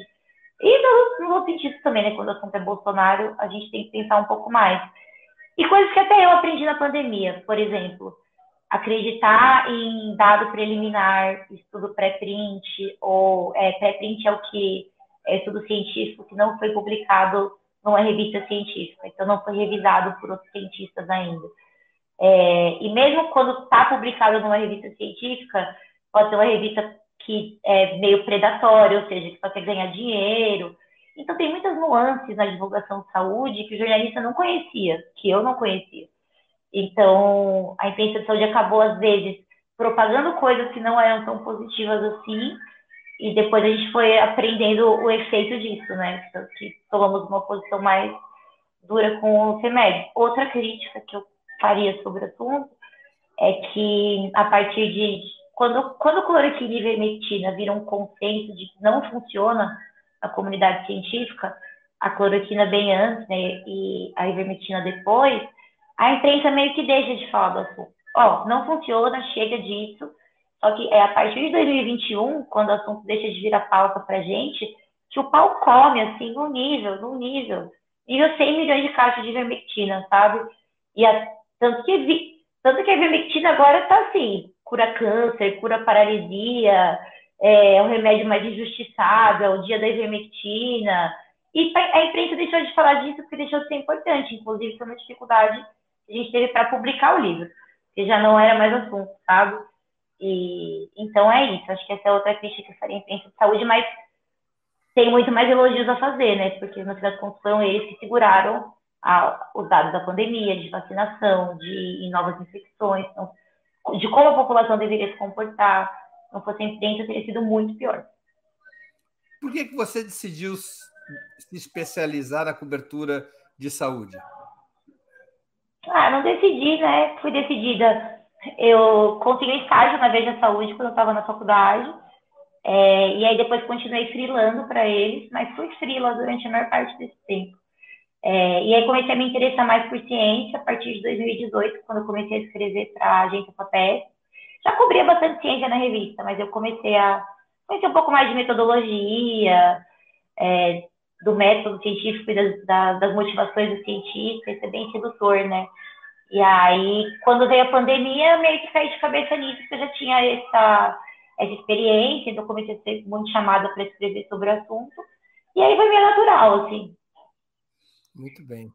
C: e no, no sentido também, né, quando o assunto é Bolsonaro, a gente tem que pensar um pouco mais. E coisas que até eu aprendi na pandemia, por exemplo, acreditar em dado preliminar, estudo pré-print, ou é, pré-print é o que é estudo científico que não foi publicado numa revista científica, então não foi revisado por outros cientistas ainda. É, e mesmo quando está publicado numa revista científica, pode ser uma revista que é meio predatória, ou seja, que só quer ganhar dinheiro. Então tem muitas nuances na divulgação de saúde que o jornalista não conhecia, que eu não conhecia. Então a imprensa de saúde acabou às vezes propagando coisas que não eram tão positivas assim e depois a gente foi aprendendo o efeito disso, né? Que tomamos uma posição mais dura com os remédios. Outra crítica que eu faria sobre o assunto é que a partir de quando quando cloroquina e ivermectina viram um consenso de que não funciona na comunidade científica, a cloroquina bem antes, né, e a ivermectina depois, a imprensa meio que deixa de falar do assunto. Ó, oh, não funciona, chega disso só que é a partir de 2021, quando o assunto deixa de vir a pauta para gente, que o pau come, assim, no nível, no nível. Nível 100 milhões de caixas de ivermectina, sabe? E a, tanto, que tanto que a ivermectina agora está assim, cura câncer, cura paralisia, é, é um remédio mais injustiçado, é o dia da ivermectina. E a imprensa deixou de falar disso porque deixou de ser importante. Inclusive, foi uma dificuldade que a gente teve para publicar o livro, que já não era mais assunto, sabe? E, então é isso, acho que essa é outra crítica que eu faria em ciência de saúde, mas tem muito mais elogios a fazer, né? Porque no final das foram eles que seguraram a, os dados da pandemia, de vacinação, de novas infecções, então, de como a população deveria se comportar. Não fosse a imprensa, teria sido muito pior.
B: Por que, que você decidiu se especializar na cobertura de saúde?
C: Ah, não decidi, né? Fui decidida eu consegui um estágio na Veja Saúde quando eu estava na faculdade. É, e aí depois continuei freelando para eles, mas fui freela durante a maior parte desse tempo. É, e aí comecei a me interessar mais por ciência a partir de 2018, quando eu comecei a escrever para a agência FAPES. Já cobria bastante ciência na revista, mas eu comecei a conhecer um pouco mais de metodologia, é, do método científico e das, das, das motivações do cientista, isso é bem sedutor, né? E aí, quando veio a pandemia, meio que caí de cabeça nisso, porque eu já tinha essa, essa experiência, então comecei a ser muito chamada para escrever sobre o assunto. E aí foi meio natural, assim.
B: Muito bem.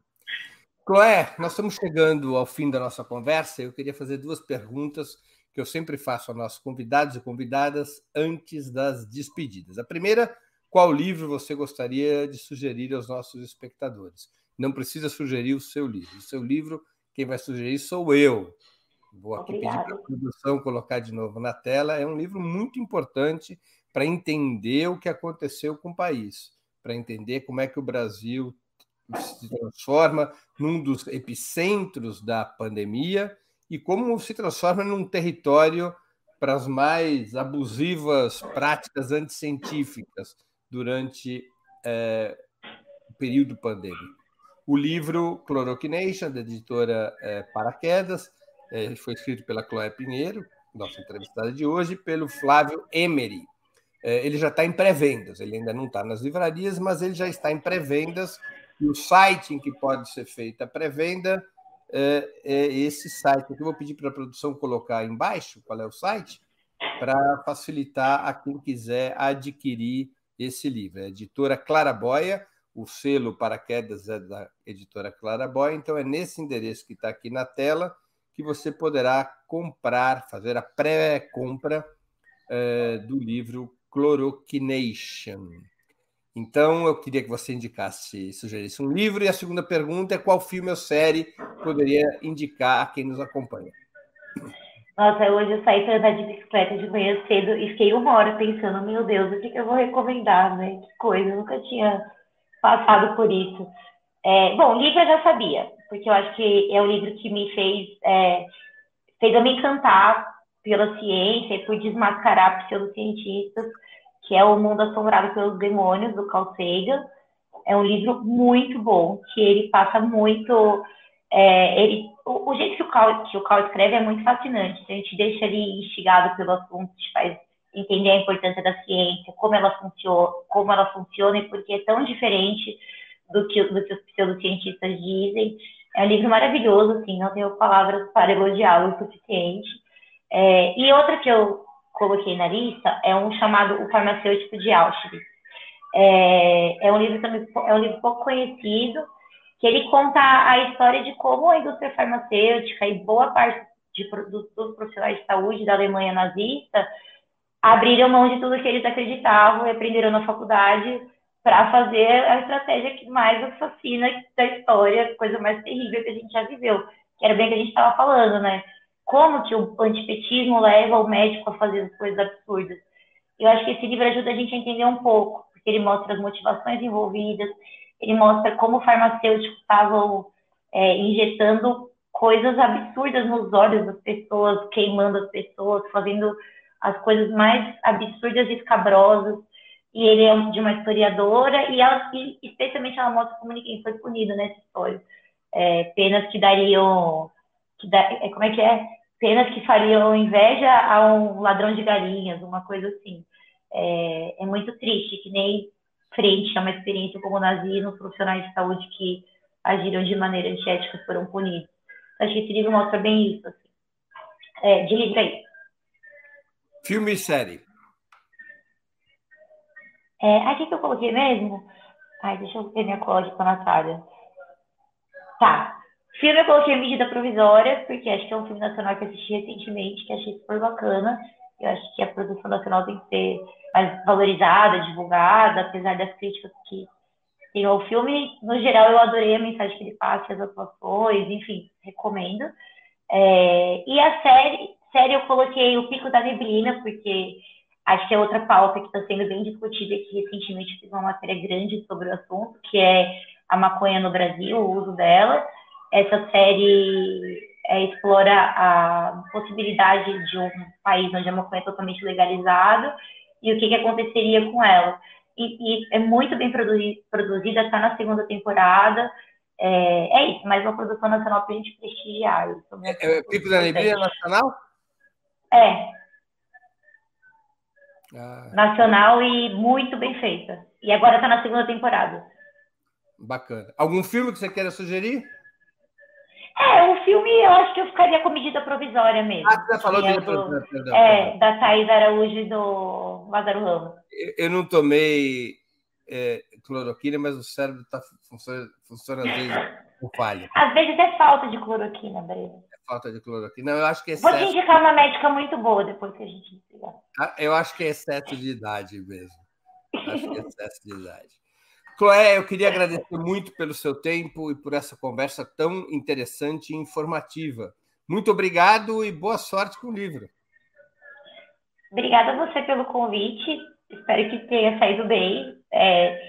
B: Chloé, nós estamos chegando ao fim da nossa conversa. Eu queria fazer duas perguntas que eu sempre faço aos nossos convidados e convidadas antes das despedidas. A primeira, qual livro você gostaria de sugerir aos nossos espectadores? Não precisa sugerir o seu livro. O seu livro quem vai sugerir sou eu. Vou aqui Obrigada. pedir para a produção colocar de novo na tela. É um livro muito importante para entender o que aconteceu com o país, para entender como é que o Brasil se transforma num dos epicentros da pandemia e como se transforma num território para as mais abusivas práticas anticientíficas durante é, o período pandêmico. O livro Chloroquination, da editora é, Paraquedas, é, foi escrito pela Chloé Pinheiro, nossa entrevistada de hoje, pelo Flávio Emery. Ele já está em pré-vendas, ele ainda não está nas livrarias, mas ele já está em pré-vendas. E o site em que pode ser feita a pré-venda é, é, esse site. Eu vou pedir para a produção colocar embaixo qual é o site, para facilitar a quem quiser adquirir esse livro. É a editora Claraboia o selo Paraquedas é da editora Clara Boy, então é nesse endereço que está aqui na tela que você poderá comprar, fazer a pré-compra uh, do livro Chloroquination. Então, eu queria que você indicasse, sugerisse um livro. E a segunda pergunta é qual filme ou série poderia indicar a quem nos acompanha?
C: Nossa, hoje eu saí para andar de bicicleta de manhã cedo e fiquei uma hora pensando, meu Deus, o que, eu vou recomendar, né? Que coisa, eu nunca tinha passado por isso. É, bom, livro eu já sabia, porque eu acho que é o livro que me fez, é, fez eu me encantar pela ciência e por desmascarar pseudocientistas, que é O Mundo Assombrado pelos Demônios, do Carl Sagan. É um livro muito bom, que ele passa muito é, ele, o, o, jeito que o, Cal, que o Cal escreve é muito fascinante. A gente deixa ele instigado pelo assunto, te faz entender a importância da ciência, como ela funciona, como ela funciona e por que é tão diferente do que, do que os pseudocientistas dizem. É um livro maravilhoso, assim, não tenho palavras para elogiá-lo o suficiente. É, e outra que eu coloquei na lista é um chamado O Farmacêutico de Auschwitz. É, é um livro também é um livro pouco conhecido, que ele conta a história de como a indústria farmacêutica e boa parte de, dos, dos profissionais de saúde da Alemanha nazista abriram mão de tudo que eles acreditavam e aprenderam na faculdade para fazer a estratégia que mais assassina da história, coisa mais terrível que a gente já viveu, que era bem que a gente estava falando, né? Como que o antipetismo leva o médico a fazer as coisas absurdas. Eu acho que esse livro ajuda a gente a entender um pouco, porque ele mostra as motivações envolvidas, ele mostra como farmacêuticos estavam é, injetando coisas absurdas nos olhos das pessoas, queimando as pessoas, fazendo as coisas mais absurdas e escabrosas. E ele é de uma historiadora e, ela, e especialmente ela mostra como ninguém foi punido nessa história. É, penas que dariam, que da, é, como é que é? Penas que fariam inveja a um ladrão de galinhas, uma coisa assim. É, é muito triste, que nem frente a uma experiência como o nazismo, profissionais de saúde que agiram de maneira antiética foram punidos. Acho que esse livro mostra bem isso. Assim. É, de livro aí.
B: Filme e série.
C: É, aqui que eu coloquei mesmo? Ai, deixa eu ver minha cola aqui com a Natália. Tá. Filme eu coloquei Medida Provisória, porque acho que é um filme nacional que assisti recentemente, que achei super bacana. Eu acho que a produção nacional tem que ser mais valorizada, divulgada, apesar das críticas que tem ao filme. No geral, eu adorei a mensagem que ele passa, as atuações, enfim, recomendo. É, e a série, série eu coloquei o Pico da Neblina, porque acho que é outra pauta que está sendo bem discutida, que recentemente fiz uma matéria grande sobre o assunto, que é a maconha no Brasil, o uso dela. Essa série é, explora a possibilidade de um país onde a maconha é totalmente legalizada e o que, que aconteceria com ela. E, e é muito bem produzida, está na segunda temporada. É, é, isso, mais uma produção nacional para a gente prestigiar.
B: É, é Pico da Neblina nacional?
C: É. Ah, nacional e muito bem feita. E agora está na segunda temporada.
B: Bacana. Algum filme que você queira sugerir?
C: É, o filme eu acho que eu ficaria com medida provisória mesmo.
B: Ah, você falou de
C: é, do, perdão, é da Thaís Araújo e do Lázaro Ramos.
B: Eu, eu não tomei é, cloroquina, mas o cérebro tá, funciona, funciona às vezes com falha.
C: Às vezes é falta de cloroquina, Breno.
B: É falta de cloroquina. Não, eu acho que é
C: excesso... Vou te indicar uma médica muito boa depois que a gente.
B: Ah, eu acho que é excesso de idade mesmo. Acho que é excesso de idade. Chloé, eu queria agradecer muito pelo seu tempo e por essa conversa tão interessante e informativa. Muito obrigado e boa sorte com o livro.
C: Obrigada a você pelo convite. Espero que tenha saído bem. É,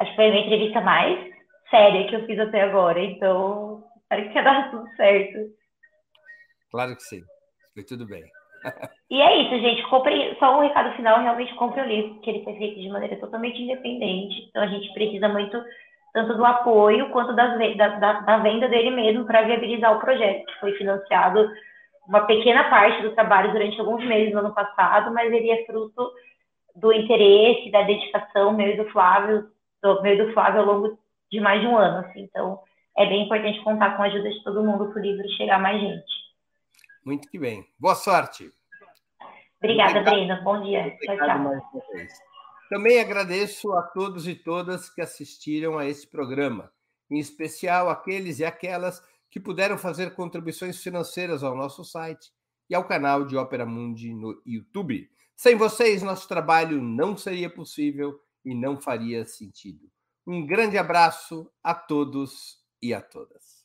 C: acho que foi a minha entrevista mais séria que eu fiz até agora, então espero que tenha dado tudo certo.
B: Claro que sim. Foi tudo bem.
C: E é isso, gente. Compre, só um recado final, realmente compre o livro, que ele foi feito de maneira totalmente independente. Então a gente precisa muito tanto do apoio quanto das, da, da, da venda dele mesmo para viabilizar o projeto, que foi financiado uma pequena parte do trabalho durante alguns meses no ano passado, mas ele é fruto do interesse, da dedicação meu e do Flávio, do meu e do Flávio ao longo de mais de um ano. Assim. Então é bem importante contar com a ajuda de todo mundo para o livro chegar a mais gente.
B: Muito que bem. Boa sorte.
C: Obrigada, Brenda. Bom dia. Tchau, tchau.
B: Também agradeço a todos e todas que assistiram a esse programa, em especial aqueles e aquelas que puderam fazer contribuições financeiras ao nosso site
D: e ao canal de Ópera Mundi no YouTube. Sem vocês, nosso trabalho não seria possível e não faria sentido. Um grande abraço a todos e a todas.